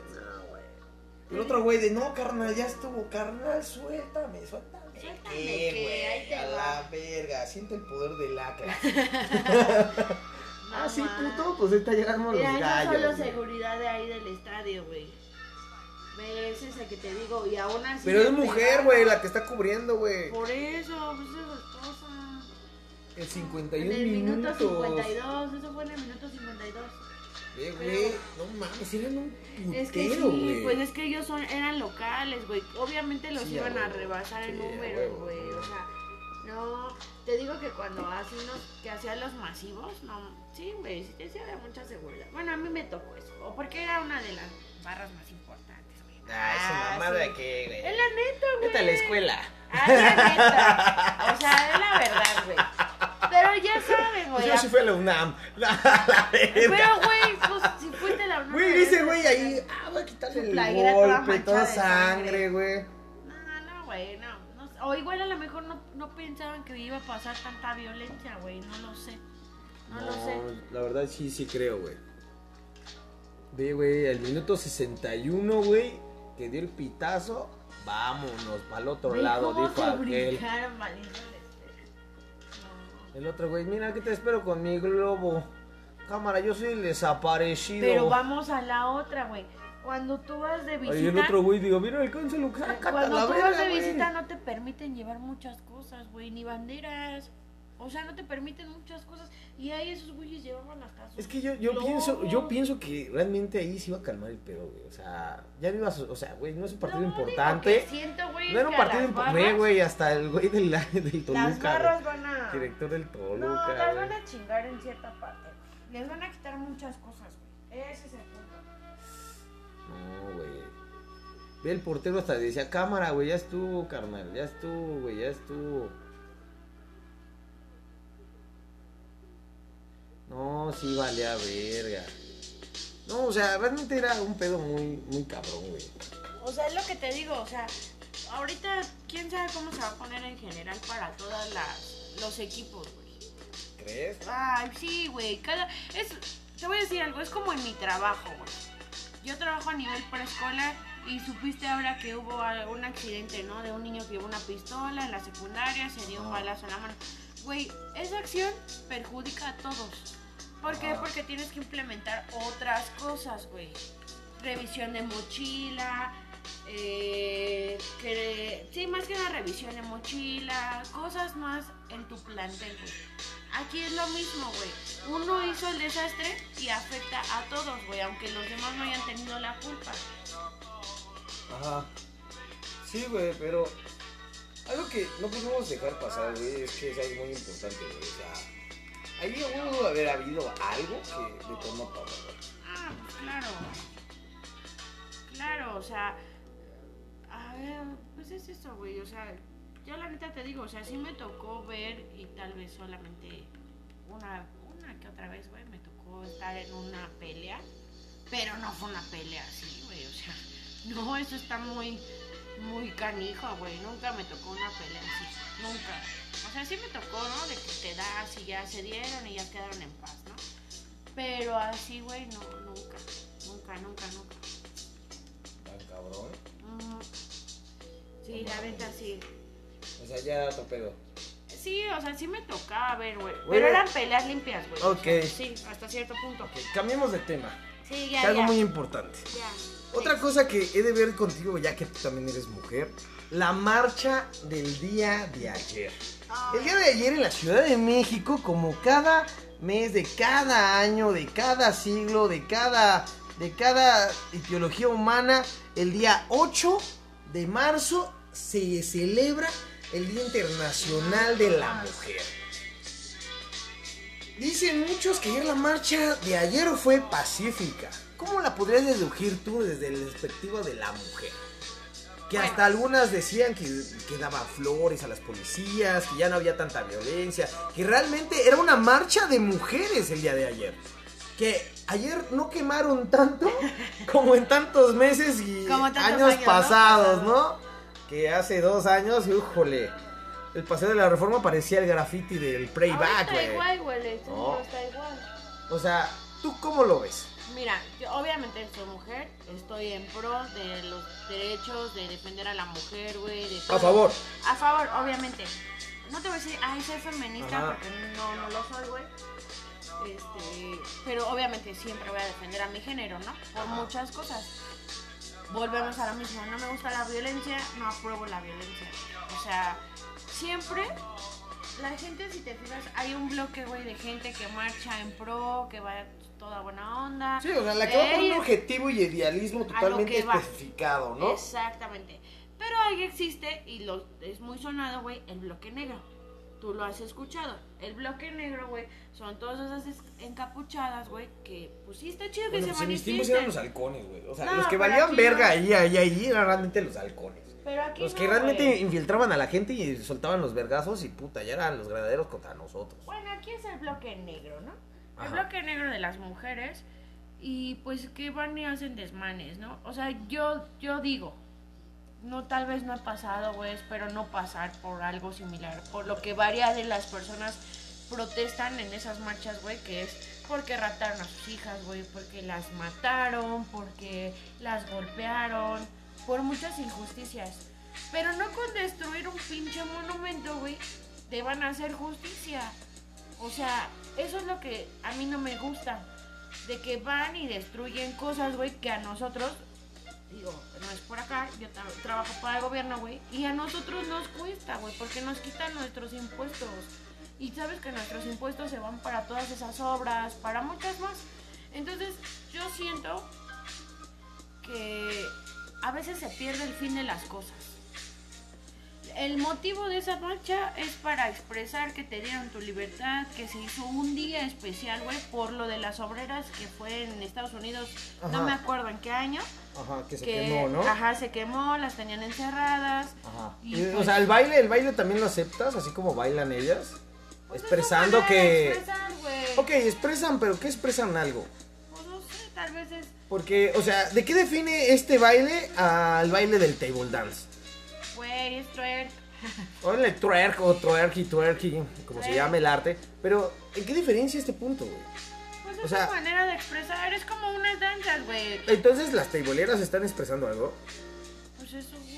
Y el otro güey de, no, carnal, ya estuvo, carnal, suéltame, suéltame. Suéltame, ¿Qué, que güey? ahí te A va. la verga, siente el poder del lacra. No, ah, sí, puto, pues ahorita llegamos los Mira, yo gallos. solo güey. seguridad de ahí del estadio, güey. Ve, Ese es el que te digo, y aún así. Pero es mujer, güey, la que está cubriendo, güey. Por eso, pues es su esposa. El En 51 el minuto minutos. 52, eso fue en el minuto 52. Eh, güey, no mames, eran un Es que sí, güey. pues es que ellos son, eran locales, güey. Obviamente los Sí, iban a rebasar en Sí, números, huevo, güey. O sea, no. Te digo que cuando así nos, que hacían los masivos, no. Sí, güey, sí de mucha seguridad. Bueno, a mí me tocó eso. O porque era una de las barras más importantes, güey. Ah, esa mamada sí. de que, güey. Es la neta, güey. Vete a la escuela. Ah, la neta. O sea, es la verdad, güey. Pero ya saben, güey. yo sí fui a la UNAM. La, la verga. Pero, güey, pues si fuiste a la UNAM, Güey, ese güey ahí, ah, voy a quitarle el toda golpe, toda sangre, güey. No, no, güey, no, no. O igual a lo mejor no, no pensaban que iba a pasar tanta violencia, güey. No lo sé. No, lo sé. la verdad sí, sí creo, güey. Ve, güey, al minuto 61, güey, que dio el pitazo, vámonos para el otro Ve lado, dijo aquel. brincaron. El otro güey, mira, aquí te espero con mi globo. Cámara, yo soy el desaparecido. Pero vamos a la otra, güey. Cuando tú vas de visita. Ay, el otro güey, digo, mira, alcánzalo, sácate a Cuando tú verga, vas de güey. visita no te permiten llevar muchas cosas, güey, ni banderas. O sea, no te permiten muchas cosas. Y ahí esos güeyes llevaban hasta sus Es que yo, yo pienso, yo pienso que realmente ahí se iba a calmar el pedo, güey. O sea, ya no ibas, o sea, güey, no es un partido importante. que siento, güey, No era un a partido importante, güey, hasta el güey del, del Toluca. Las barras van a. Director del Toluca, No, las van a chingar en cierta parte. Les van a quitar muchas cosas, güey. Ese es el punto. No, güey. Ve el portero hasta decía, cámara, güey, ya estuvo, carnal, ya estuvo, güey, ya estuvo. No, sí valía verga. No, o sea, realmente era un pedo muy, muy cabrón, güey. O sea, es lo que te digo, o sea, ahorita quién sabe cómo se va a poner en general para todas las los equipos, güey. ¿Crees? Ay, sí, güey, cada es te voy a decir algo, es como en mi trabajo, güey. Yo trabajo a nivel preescolar y supiste ahora que hubo un accidente, ¿no? De un niño que llevó una pistola en la secundaria, se dio un balazo en la mano. Güey, esa acción perjudica a todos. ¿Por qué? Ah. Porque tienes que implementar otras cosas, güey. Revisión de mochila, eh, que, sí, más que una revisión de mochila, cosas más en tu plantel, güey. Aquí es lo mismo, güey. Uno hizo el desastre y afecta a todos, güey, aunque los demás no hayan tenido la culpa. Ajá. Sí, güey, pero algo que no podemos dejar pasar, güey, es que es algo muy importante, güey. O sea, ahí hubo haber habido algo que detonó todo, güey. Ah, pues claro. Claro, o sea. A ver, pues es eso, güey. O sea, yo la neta te digo, o sea, sí me tocó ver y tal vez solamente una, una que otra vez, güey, me tocó estar en una pelea. Pero no fue una pelea así, güey. O sea, no, eso está muy, muy canijo, güey. Nunca me tocó una pelea así. Nunca. O sea, sí me tocó, ¿no? De que te das y ya se dieron y ya quedaron en paz, ¿no? Pero así, güey, no, nunca. Nunca, nunca, nunca. Tan cabrón. Mm, Sí, la neta sí. O sea, ya pedo. Sí, o sea, sí me tocaba ver, güey. Pero eran peleas limpias, güey. o Ok. sea, sí, hasta cierto punto. Ok, cambiemos de tema. Sí, ya, algo ya. muy importante. ya. Otra cosa que he de ver contigo, ya que tú también eres mujer, la marcha del día de ayer. El día de ayer en la Ciudad de México, como cada mes de cada año, de cada siglo, de cada, de cada ideología humana, el día 8 de marzo se celebra el Día Internacional de la Mujer. Dicen muchos que ayer la marcha de ayer fue pacífica. ¿Cómo la podrías deducir tú desde la perspectiva de la mujer? Que Bueno. hasta algunas decían que, que daba flores a las policías, que ya no había tanta violencia, que realmente era una marcha de mujeres el día de ayer. Que ayer no quemaron tanto como en tantos meses y Como tantos años, años, ¿no? pasados, ¿no? Que hace dos años, híjole, el paseo de la reforma parecía el graffiti del playback, güey. igual, güey, el No. está igual. O sea, ¿tú cómo lo ves? Mira, yo obviamente soy mujer, estoy en pro de los derechos, de defender a la mujer, güey. de A favor. A favor, obviamente. No te voy a decir, ay, soy feminista, Ajá. porque no, no lo soy, güey. Este, pero obviamente siempre voy a defender a mi género, ¿no? Por Ajá. muchas cosas. Volvemos a lo mismo, no me gusta la violencia, no apruebo la violencia. O sea, siempre la gente, si te fijas, hay un bloque, güey, de gente que marcha en pro, que va toda buena onda. Sí, o sea, la que va por un objetivo y idealismo totalmente que especificado, ¿no? Exactamente. Pero ahí existe, y lo, es muy sonado, güey, el bloque negro. Tú lo has escuchado. El bloque negro, güey, son todas esas es- encapuchadas, güey, que pues sí está chido que Bueno, se pues tiempos manifiesten. eran los halcones, güey. O sea, No, los que valían verga no. ahí, ahí, ahí, eran realmente los halcones. Pero aquí Los no, que realmente infiltraban a la gente y soltaban los vergazos y puta, ya eran los granaderos contra nosotros. Bueno, aquí es el bloque negro, ¿no? El bloque negro de las mujeres y pues que van y hacen desmanes, ¿no? O sea, yo yo digo, no tal vez no ha pasado, güey, espero no pasar por algo similar, por lo que varias de las personas protestan en esas marchas, güey, que es porque raptaron a sus hijas, güey, porque las mataron, porque las golpearon, por muchas injusticias. Pero no con destruir un pinche monumento, güey, te van a hacer justicia. O sea, eso es lo que a mí no me gusta. De que van y destruyen cosas, güey, que a nosotros, digo, no es por acá, yo tra- trabajo para el gobierno, güey, y a nosotros nos cuesta, güey, porque nos quitan nuestros impuestos. Y sabes que nuestros impuestos se van para todas esas obras, para muchas más. Entonces, yo siento que a veces se pierde el fin de las cosas. El motivo de esa marcha es para expresar que te dieron tu libertad, que se hizo un día especial, güey, por lo de las obreras que fue en Estados Unidos, Ajá. no me acuerdo en qué año, Ajá, que se que quemó, ¿no? ajá, se quemó, las tenían encerradas. Ajá. Y o pues- sea, el baile, el baile también lo aceptas, así como bailan ellas, Pues es expresando que expresar, güey. Ok, expresan, pero ¿qué expresan algo? Pues no sé, tal vez es. Porque, o sea, ¿de qué define este baile al baile del table dance? Güey, es twerk. Órale, twerk o twerky, twerky, como se llame el arte. Pero, ¿en qué diferencia este punto, güey? Pues O es sea- una manera de expresar. Es como unas danzas, güey. Entonces, ¿las tableeras están expresando algo? Pues es su gusto, güey.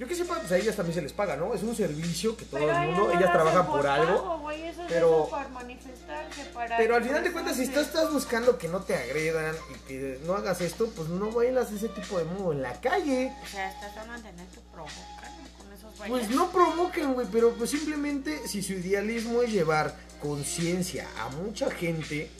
Es-. Yo que sepa, pues a ellas también se les paga, ¿no? Es un servicio que todo Pero el ellas mundo, no ellas trabajan por algo. eso es pero- eso para manifestarse, para Pero al final de cuentas, si tú estás buscando que no te agredan y que no hagas esto, pues no bailas ese tipo de modo en la calle. O sea, estás a mantener provocan con esos bailes. Pues no provoquen, güey, pero pues simplemente si su idealismo es llevar conciencia a mucha gente,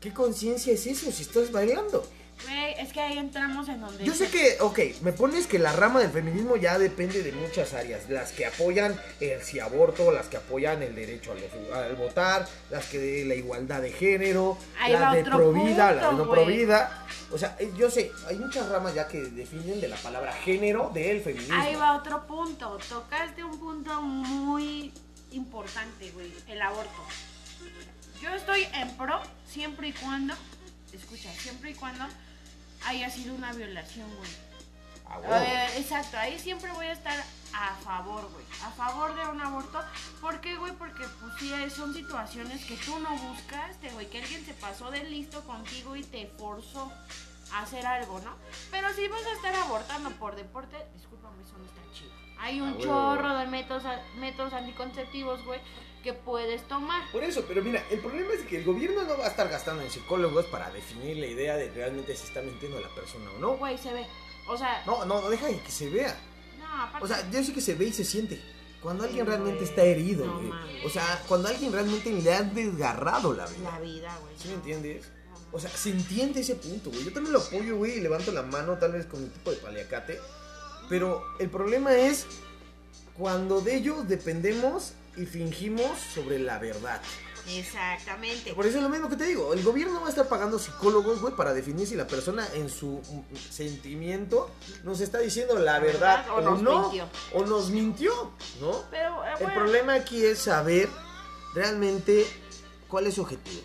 ¿qué conciencia es eso si estás bailando? Güey, es que ahí entramos en donde. Yo sé que, ok, me pones que la rama del feminismo ya depende de muchas áreas. Las que apoyan el si aborto, las que apoyan el derecho a los- al votar, las que de la igualdad de género, Ahí las de otro pro vida, punto, las de no güey. pro vida. O sea, eh, yo sé, hay muchas ramas ya que definen de la palabra género del feminismo. Ahí va otro punto. Tocaste un punto muy importante, güey. El aborto. Yo estoy en pro siempre y cuando. Escucha, siempre y cuando haya sido una violación, güey. Ah. Eh, exacto, ahí siempre voy a estar a favor, güey. A favor de un aborto. ¿Por qué, güey? Porque, pues sí, eh, son situaciones que tú no buscaste, güey. Que alguien se pasó de listo contigo y te forzó a hacer algo, ¿no? Pero si vas a estar abortando por deporte, discúlpame, eso no está. Hay un Ah, chorro de métodos, métodos anticonceptivos, güey, que puedes tomar. Por eso, pero mira, el problema es que el gobierno no va a estar gastando en psicólogos para definir la idea de realmente si está mintiendo la persona o no. Güey, se ve. O sea, No, no, no deja de que se vea. no, aparte. O sea, yo sé que se ve y se siente. Cuando alguien Sí, realmente güey. está herido, No güey. mames. o sea, cuando alguien realmente le ha desgarrado la vida. la vida, güey. ¿Sí me entiendes? O sea, se entiende ese punto, güey. Yo también lo apoyo, güey, y levanto la mano tal vez con mi tipo de paliacate. Pero el problema es cuando de ello dependemos y fingimos sobre la verdad. Exactamente. Por eso es lo mismo que te digo. El gobierno va a estar pagando psicólogos, güey, para definir si la persona en su sentimiento nos está diciendo la verdad ¿Verdad? O o, nos no. mintió. O nos mintió, ¿no? Pero, eh, El bueno, problema aquí es saber realmente cuál es su objetivo.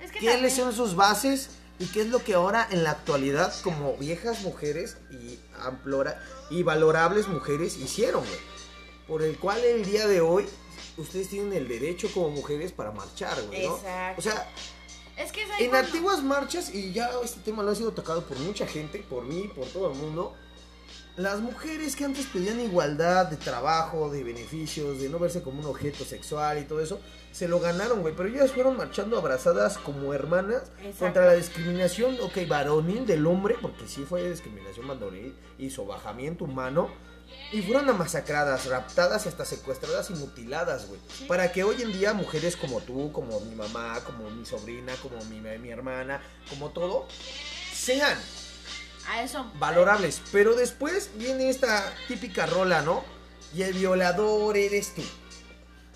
es que ¿Qué también- son sus bases? ¿Y qué es lo que ahora en la actualidad como viejas mujeres y amplora y valorables mujeres hicieron, güey? Por el cual el día de hoy ustedes tienen el derecho como mujeres para marchar, güey, ¿no? Exacto. O sea, Es que en antiguas marchas, y ya este tema lo ha sido tocado por mucha gente, por mí, por todo el mundo, las mujeres que antes pedían igualdad de trabajo, de beneficios, de no verse como un objeto sexual y todo eso, se lo ganaron, güey. Pero ellas fueron marchando abrazadas como hermanas Exacto. contra la discriminación, ok, varonil del hombre, porque sí fue discriminación varonil y sobajamiento humano. Y fueron masacradas, raptadas, hasta secuestradas y mutiladas, güey. Sí. Para que hoy en día mujeres como tú, como mi mamá, como mi sobrina, como mi, mi hermana, como todo, sean A eso. valorables. Pero después viene esta típica rola, ¿no? Y el violador eres tú.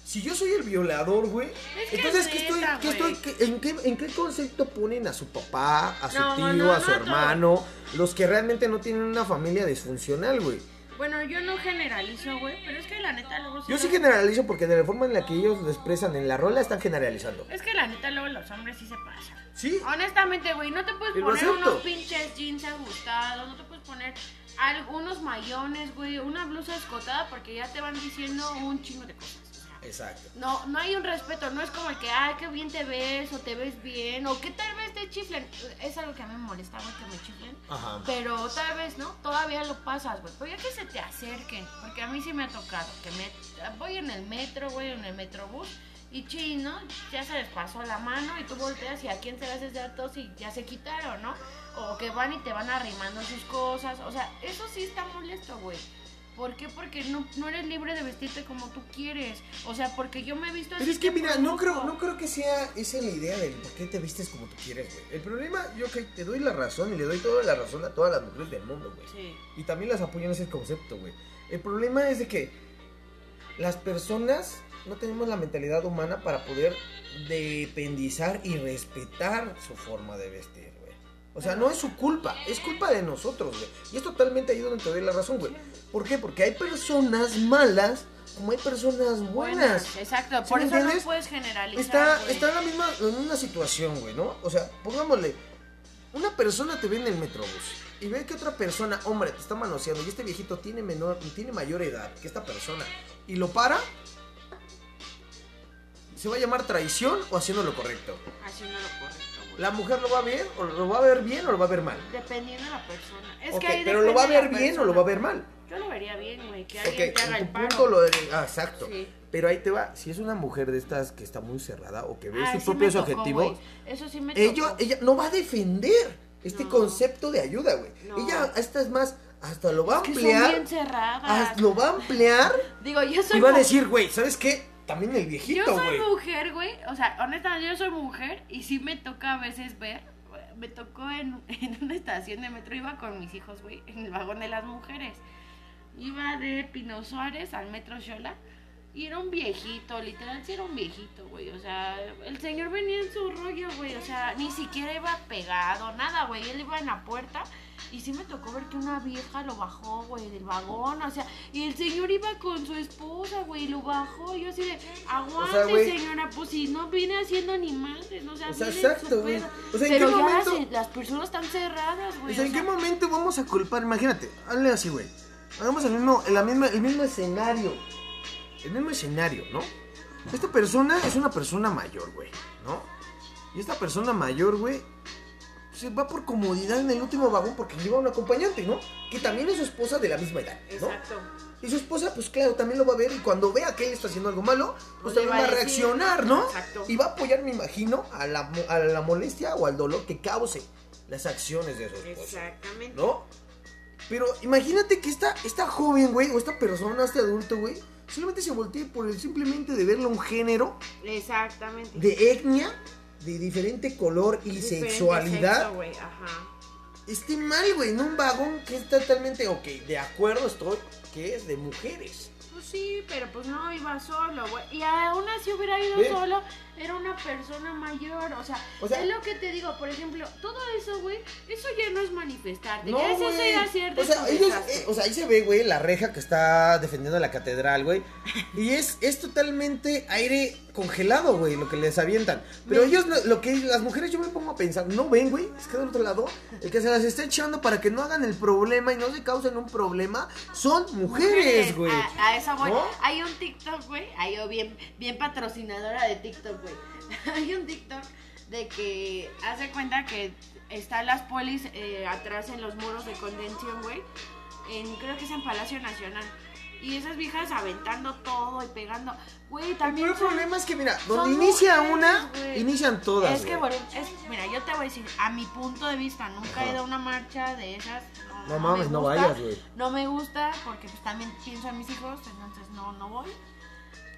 Si yo soy el violador, güey, entonces es ¿qué estoy, qué estoy, qué- en, qué, ¿en qué concepto ponen a su papá, a su No, tío, no, a su no, hermano? Los que realmente no tienen una familia disfuncional, güey. Bueno, yo no generalizo, güey, pero es que la neta luego. Yo sí generalizo porque de la forma en la que ellos lo expresan en la rola están generalizando. Es que la neta luego los hombres sí se pasan. Sí, Honestamente, güey, no te puedes poner acepto. unos pinches jeans ajustados, no te puedes poner algunos mayones, güey, una blusa escotada porque ya te van diciendo un chingo de cosas. o sea, exacto. No, no hay un respeto, no es como el que, ay, qué bien te ves, o te ves bien, o que tal vez te chiflen. Es algo que a mí me molesta, güey, que me chiflen. Ajá. Pero tal vez, ¿no? Todavía lo pasas, güey. Pero ya que se te acerquen, porque a mí sí me ha tocado, que me voy en el metro, güey, en el metrobús, y chin, ¿no? Ya se les pasó la mano y tú volteas y a quién se le haces de altos y ya se quitaron, ¿no? O que van y te van arrimando sus cosas. O sea, eso sí está molesto, güey. ¿Por qué? Porque no, no eres libre de vestirte como tú quieres. O sea, porque yo me he visto Pero así es que mira, no creo, no creo que sea esa la idea del por qué te vistes como tú quieres, güey. El problema, yo que te doy la razón y le doy toda la razón a todas las mujeres del mundo, güey. Sí. Y también las apoyo en ese concepto, güey. El problema es de que las personas no tenemos la mentalidad humana para poder dependizar y respetar su forma de vestir, güey. O sea, no es su culpa, es culpa de nosotros, güey. Y es totalmente ahí donde te doy la razón, güey. ¿Por qué? Porque hay personas malas como hay personas buenas. exacto, ¿Sí por eso no puedes generalizar. Está, güey. está en la misma, en una situación, güey, ¿no? O sea, pongámosle, una persona te ve en el metrobús y ve que otra persona, hombre, te está manoseando y este viejito tiene menor, tiene mayor edad que esta persona y lo para, ¿se va a llamar traición o haciendo lo correcto? Haciendo lo correcto, güey. ¿La mujer lo va a ver o lo va a ver bien o lo va a ver mal? Dependiendo de la persona. Es que ahí pero lo va a ver bien o lo va a ver mal. Yo lo vería bien, güey, que alguien te haga en el tu paro. punto lo de... Ah, exacto. Sí. Pero ahí te va, si es una mujer de estas que está muy cerrada o que ve Ay, sus propios objetivos. Eso sí me ella, tocó. ella no va a defender este No. concepto de ayuda, güey. No. Ella, esta es más, hasta lo va a Es que son ampliar, bien cerradas. hasta lo va a ampliar Digo, yo soy y va a decir, güey, ¿sabes qué? También el Yo viejito, soy güey. mujer, güey. O sea, honestamente, yo soy mujer y sí me toca a veces ver. Me tocó en, en una estación de metro, iba con mis hijos, güey, en el vagón de las mujeres. Iba de Pino Suárez al metro Xola y era un viejito, literal, sí era un viejito, güey. O sea, el señor venía en su rollo, güey. O sea, ni siquiera iba pegado, nada, güey. Él iba en la puerta y sí me tocó ver que una vieja lo bajó, güey, del vagón. O sea, y el señor iba con su esposa, güey, y lo bajó. Y yo así de, aguante, señora, pues si no viene haciendo ni madres, no o sea, O exacto, güey. O sea, ¿en Pero qué ya momento- las, las personas están cerradas, O güey. sea, ¿en qué momento vamos a culpar? Imagínate, hazle así, güey. Hagamos el mismo, la misma, el mismo escenario. El mismo escenario, ¿no? Esta persona es una persona mayor, güey, ¿no? Y esta persona mayor, güey, se va por comodidad en el último vagón porque lleva un acompañante, ¿no? Que también es su esposa de la misma edad, ¿no? Exacto. Y su esposa, pues claro, también lo va a ver y cuando vea que él está haciendo algo malo, pues Pues también va va a decir, reaccionar, ¿no? exacto. Y va a apoyar, me imagino, a la, a la molestia o al dolor que cause las acciones de su esposa. Exactamente. ¿No? Pero imagínate que esta, esta joven, güey, o esta persona, este adulto, güey, solamente se voltee por el simplemente de verle un género, Exactamente. de etnia, de diferente color y Diferente sexualidad. sexo, Ajá. Esté mal, güey, en un vagón que es totalmente, ok, de acuerdo estoy, que es de mujeres. Pues sí, pero pues no iba solo, güey. Y aún así hubiera ido solo, era una persona mayor. O sea, O sea- es lo que te digo, por ejemplo, todo eso, güey, eso ya no es manifestarte. No, ya es eso güey. ir a cierto O sea, ellos, eh, o sea, ahí se ve, güey, la reja que está defendiendo la catedral, güey. Y es, es totalmente aire congelado, güey, lo que les avientan. Pero ellos, lo, lo que las mujeres, yo me pongo a pensar, no ven, güey, es que del otro lado, el que se las está echando para que no hagan el problema y no se causen un problema, son mujeres, güey. A, a eso voy. ¿No? Hay un TikTok, güey. Hay yo bien, bien patrocinadora de TikTok, güey. Hay un TikTok de que hace cuenta que están las polis eh, atrás en los muros de contención, güey. En, creo que es en Palacio Nacional. Y esas viejas aventando todo y pegando. Güey, El también. son- problema es que, mira, donde inicia mujeres, una, inician todas, Es que, güey. bueno, es, mira, yo te voy a decir, a mi punto de vista, nunca Ajá. he ido a una marcha de esas. No, No me mames, no vayas, güey. No me gusta porque pues también pienso en mis hijos, entonces no, no voy.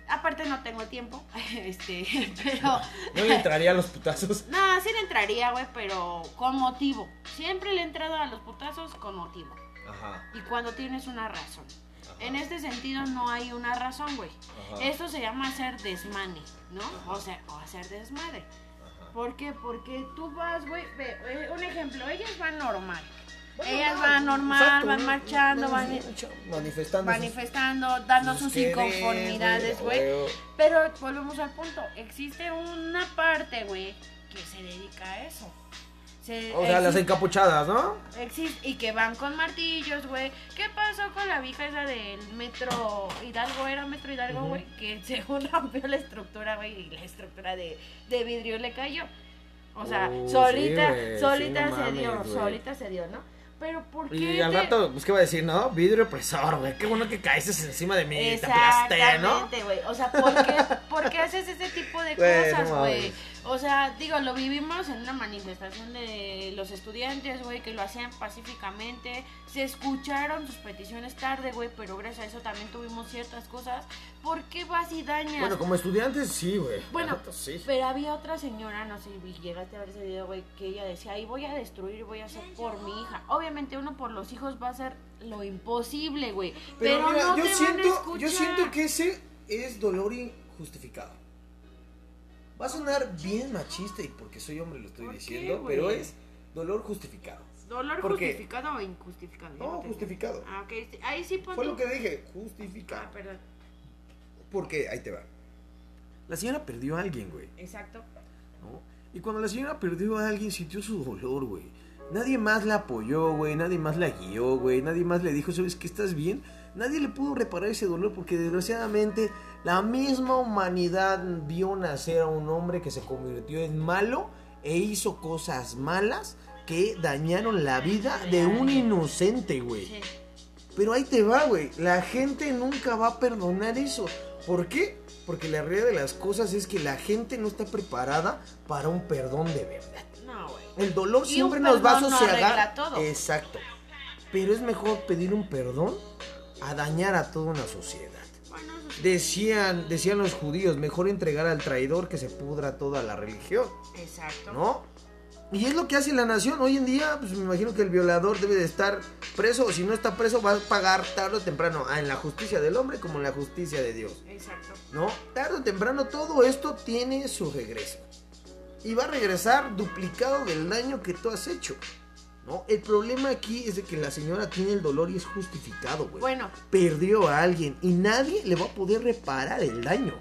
Aparte no tengo tiempo, este, pero... No le entraría a los putazos. No, sí le entraría, güey, pero con motivo. Siempre le he entrado a los putazos con motivo. Ajá. Y cuando tienes una razón. En este sentido no hay una razón, güey. Esto se llama hacer desmane, ¿no? O sea, o hacer desmadre. ¿Por qué? Porque tú vas, güey, ve, eh, un ejemplo, ellas van normal. Ellas van normal, Exacto, van marchando, van manifestando. sus- manifestando, dando sus inconformidades, güey. Pero volvemos al punto, existe una parte, güey, que se dedica a eso. Se- O sea, las encapuchadas, ¿no? existe- y que van con martillos, güey. ¿Qué pasó con la vieja esa del metro Hidalgo? Era metro Hidalgo, güey, que según rompió la estructura, güey, y la estructura de, de vidrio le cayó. O sea, Oh, solita, sí, solita sí, no se dio, solita se dio, ¿no? Pero ¿por qué? Y al te- rato, pues, ¿qué va a decir, no? Vidrio opresor, güey. Qué bueno que caíste encima de mí. Te aplasté, ¿no? Exactamente, güey. O sea, ¿por qué, por qué haces ese tipo de Güey, cosas, no güey? mames. O sea, digo, lo vivimos en una manifestación de los estudiantes, güey, que lo hacían pacíficamente. Se escucharon sus peticiones tarde, güey, pero gracias a eso también tuvimos ciertas cosas. ¿Por qué vas y dañas? Bueno, como estudiantes, sí, güey. Bueno, neta, sí. pero había otra señora, no sé si llegaste a ver ese video, güey, que ella decía, ahí voy a destruir, voy a hacer por mi hija. Obviamente uno por los hijos va a hacer lo imposible, güey. Pero, mira, no yo te van a siento, escuchar. yo siento que ese es dolor injustificado. Va a sonar bien machista y porque soy hombre lo estoy ¿Por qué, diciendo, pero es dolor justificado. ¿Dolor justificado o injustificado? No, justificado. Ah, ok. sí, Ahí sí pon Fue lo que dije, justificado. Ah, perdón. Porque ahí te va. La señora perdió a alguien, güey. Exacto. ¿no? Y cuando la señora perdió a alguien, sintió su dolor, güey. Nadie más la apoyó, güey. Nadie más la guió, güey. Nadie más le dijo, ¿sabes que estás bien? Nadie le pudo reparar ese dolor porque desgraciadamente la misma humanidad vio nacer a un hombre que se convirtió en malo e hizo cosas malas que dañaron la vida de un inocente, güey. Pero ahí te va, güey. La gente nunca va a perdonar eso. ¿Por qué? Porque la realidad de las cosas es que la gente no está preparada para un perdón de verdad. No, güey. El dolor Y siempre nos va a perdón no. Exacto. Pero es mejor pedir un perdón a dañar a toda una sociedad. Decían, decían los judíos, mejor entregar al traidor que se pudra toda la religión, Exacto. ¿no? Y es lo que hace la nación. Hoy en día, pues me imagino que el violador debe de estar preso, o si no está preso, va a pagar tarde o temprano, ah, en la justicia del hombre como en la justicia de Dios. Exacto. ¿no? Tarde o temprano todo esto tiene su regreso. Y va a regresar duplicado del daño que tú has hecho. ¿No? El problema aquí es de que la señora tiene el dolor y es justificado, güey. Bueno, Perdió a alguien y nadie le va a poder reparar el daño.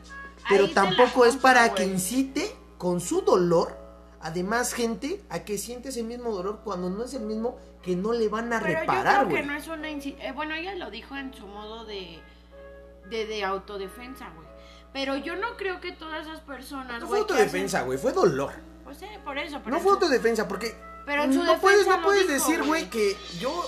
Pero tampoco es para güey. que incite con su dolor a demás gente a que siente ese mismo dolor cuando no es el mismo que no le van a pero reparar, yo creo güey. que no es una... eh, bueno, ella lo dijo en su modo de, de, de autodefensa, güey. Pero yo no creo que todas esas personas, No güey, fue autodefensa, güey, fue dolor. Pues sí, por eso. Pero No fue autodefensa, porque Pero en su no puedes, no puedes dijo, decir, güey. que yo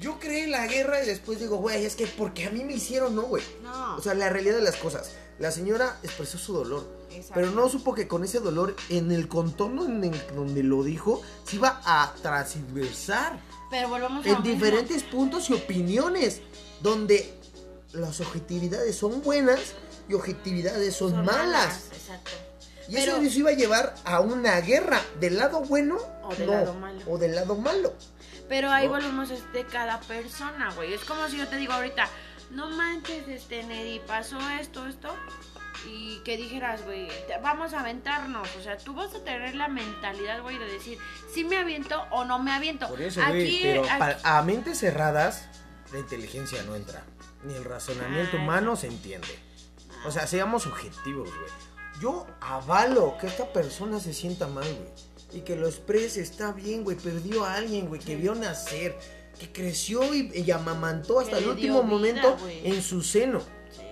yo creé en la guerra y después digo, güey, es que porque a mí me hicieron, no, güey. No. O sea, la realidad de las cosas. La señora expresó su dolor, Exacto. pero no supo que con ese dolor, en el contorno en el- donde lo dijo, se iba a transversar Pero volvamos a en mismo. diferentes puntos y opiniones, donde las objetividades son buenas y objetividades son, Son malas. Exacto. Y Pero- eso nos iba a llevar a una guerra del lado bueno O del no, lado malo. o del lado malo. Pero ahí ¿No? volvemos de cada persona, güey. Es como si yo te digo ahorita, no manches, este, Neddy, pasó esto, esto. Y que dijeras, güey, vamos a aventarnos. O sea, tú vas a tener la mentalidad, güey, de decir, si me aviento o no me aviento. Por eso, güey, Aquí, pero aquí- pa- a mentes cerradas la inteligencia no entra, ni el razonamiento Ay. humano se entiende. O sea, seamos objetivos, güey. Yo avalo que esta persona se sienta mal, güey. Y que lo exprese, está bien, güey. Perdió a alguien, güey, que vio nacer, que creció y, y amamantó hasta Que el último vida, momento güey. en su seno. Sí.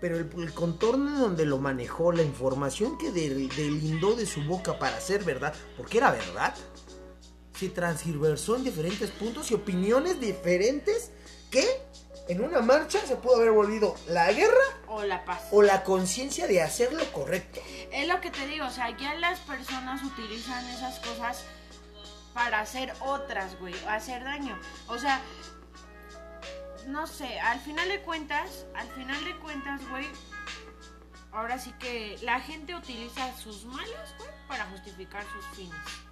Pero el, el contorno donde lo manejó, la información que del- delindó de su boca para ser verdad, porque era verdad, se transversó en diferentes puntos y opiniones diferentes que en una marcha se pudo haber volvido la guerra O la paz. o la conciencia de hacer lo correcto. Es lo que te digo, o sea, ya las personas utilizan esas cosas para hacer otras, güey, o hacer daño. O sea, no sé, al final de cuentas, al final de cuentas, güey, ahora sí que la gente utiliza sus males, güey, para justificar sus fines.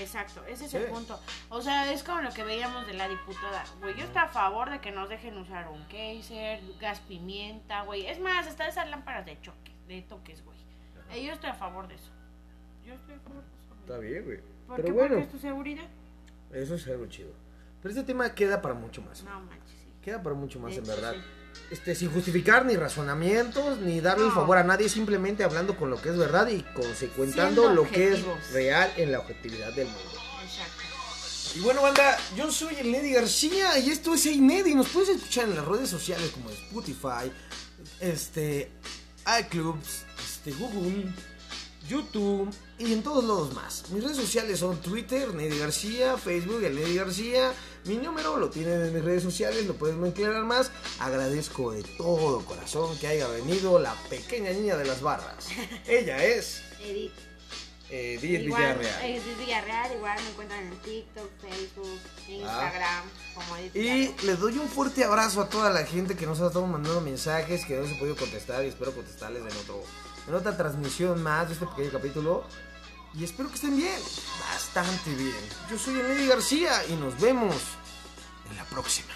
Exacto, ese es Sí. el punto. O sea, es como lo que veíamos de la diputada. Güey, yo estoy a favor de que nos dejen usar un geyser, gas pimienta, güey. Es más, hasta esas lámparas de choque, de toques, güey. Eh, yo estoy a favor de eso. Yo estoy a favor de eso. güey. Está bien, güey. ¿Por Pero qué? bueno, Porque es tu seguridad. eso es algo chido. Pero este tema queda para mucho más. No manches, sí. Queda para mucho más, en verdad. sí. Este, sin justificar ni razonamientos, ni darle el favor a nadie, simplemente hablando con lo que es verdad y consecuentando lo que es real en la objetividad del mundo. Exacto. Y bueno, banda, yo soy el Neddy García y esto es Neddy. Nos puedes escuchar en las redes sociales como Spotify, este, iClubs, este, Google, YouTube y en todos lados más. Mis redes sociales son Twitter, Neddy García, Facebook, el Neddy García. Mi número lo tienen en mis redes sociales, lo pueden aclarar más. Agradezco de todo corazón que haya venido la pequeña niña de las barras. Ella es Edith. Edith Igual, Villarreal. Edith Villarreal, igual me encuentran en TikTok, Facebook, Instagram, como Edith Y les doy un fuerte abrazo a toda la gente que nos ha estado mandando mensajes, que no se ha podido contestar y espero contestarles en, otro, en otra transmisión más de este pequeño capítulo. Y espero que estén bien, bastante bien. Yo soy Lady García y nos vemos en la próxima.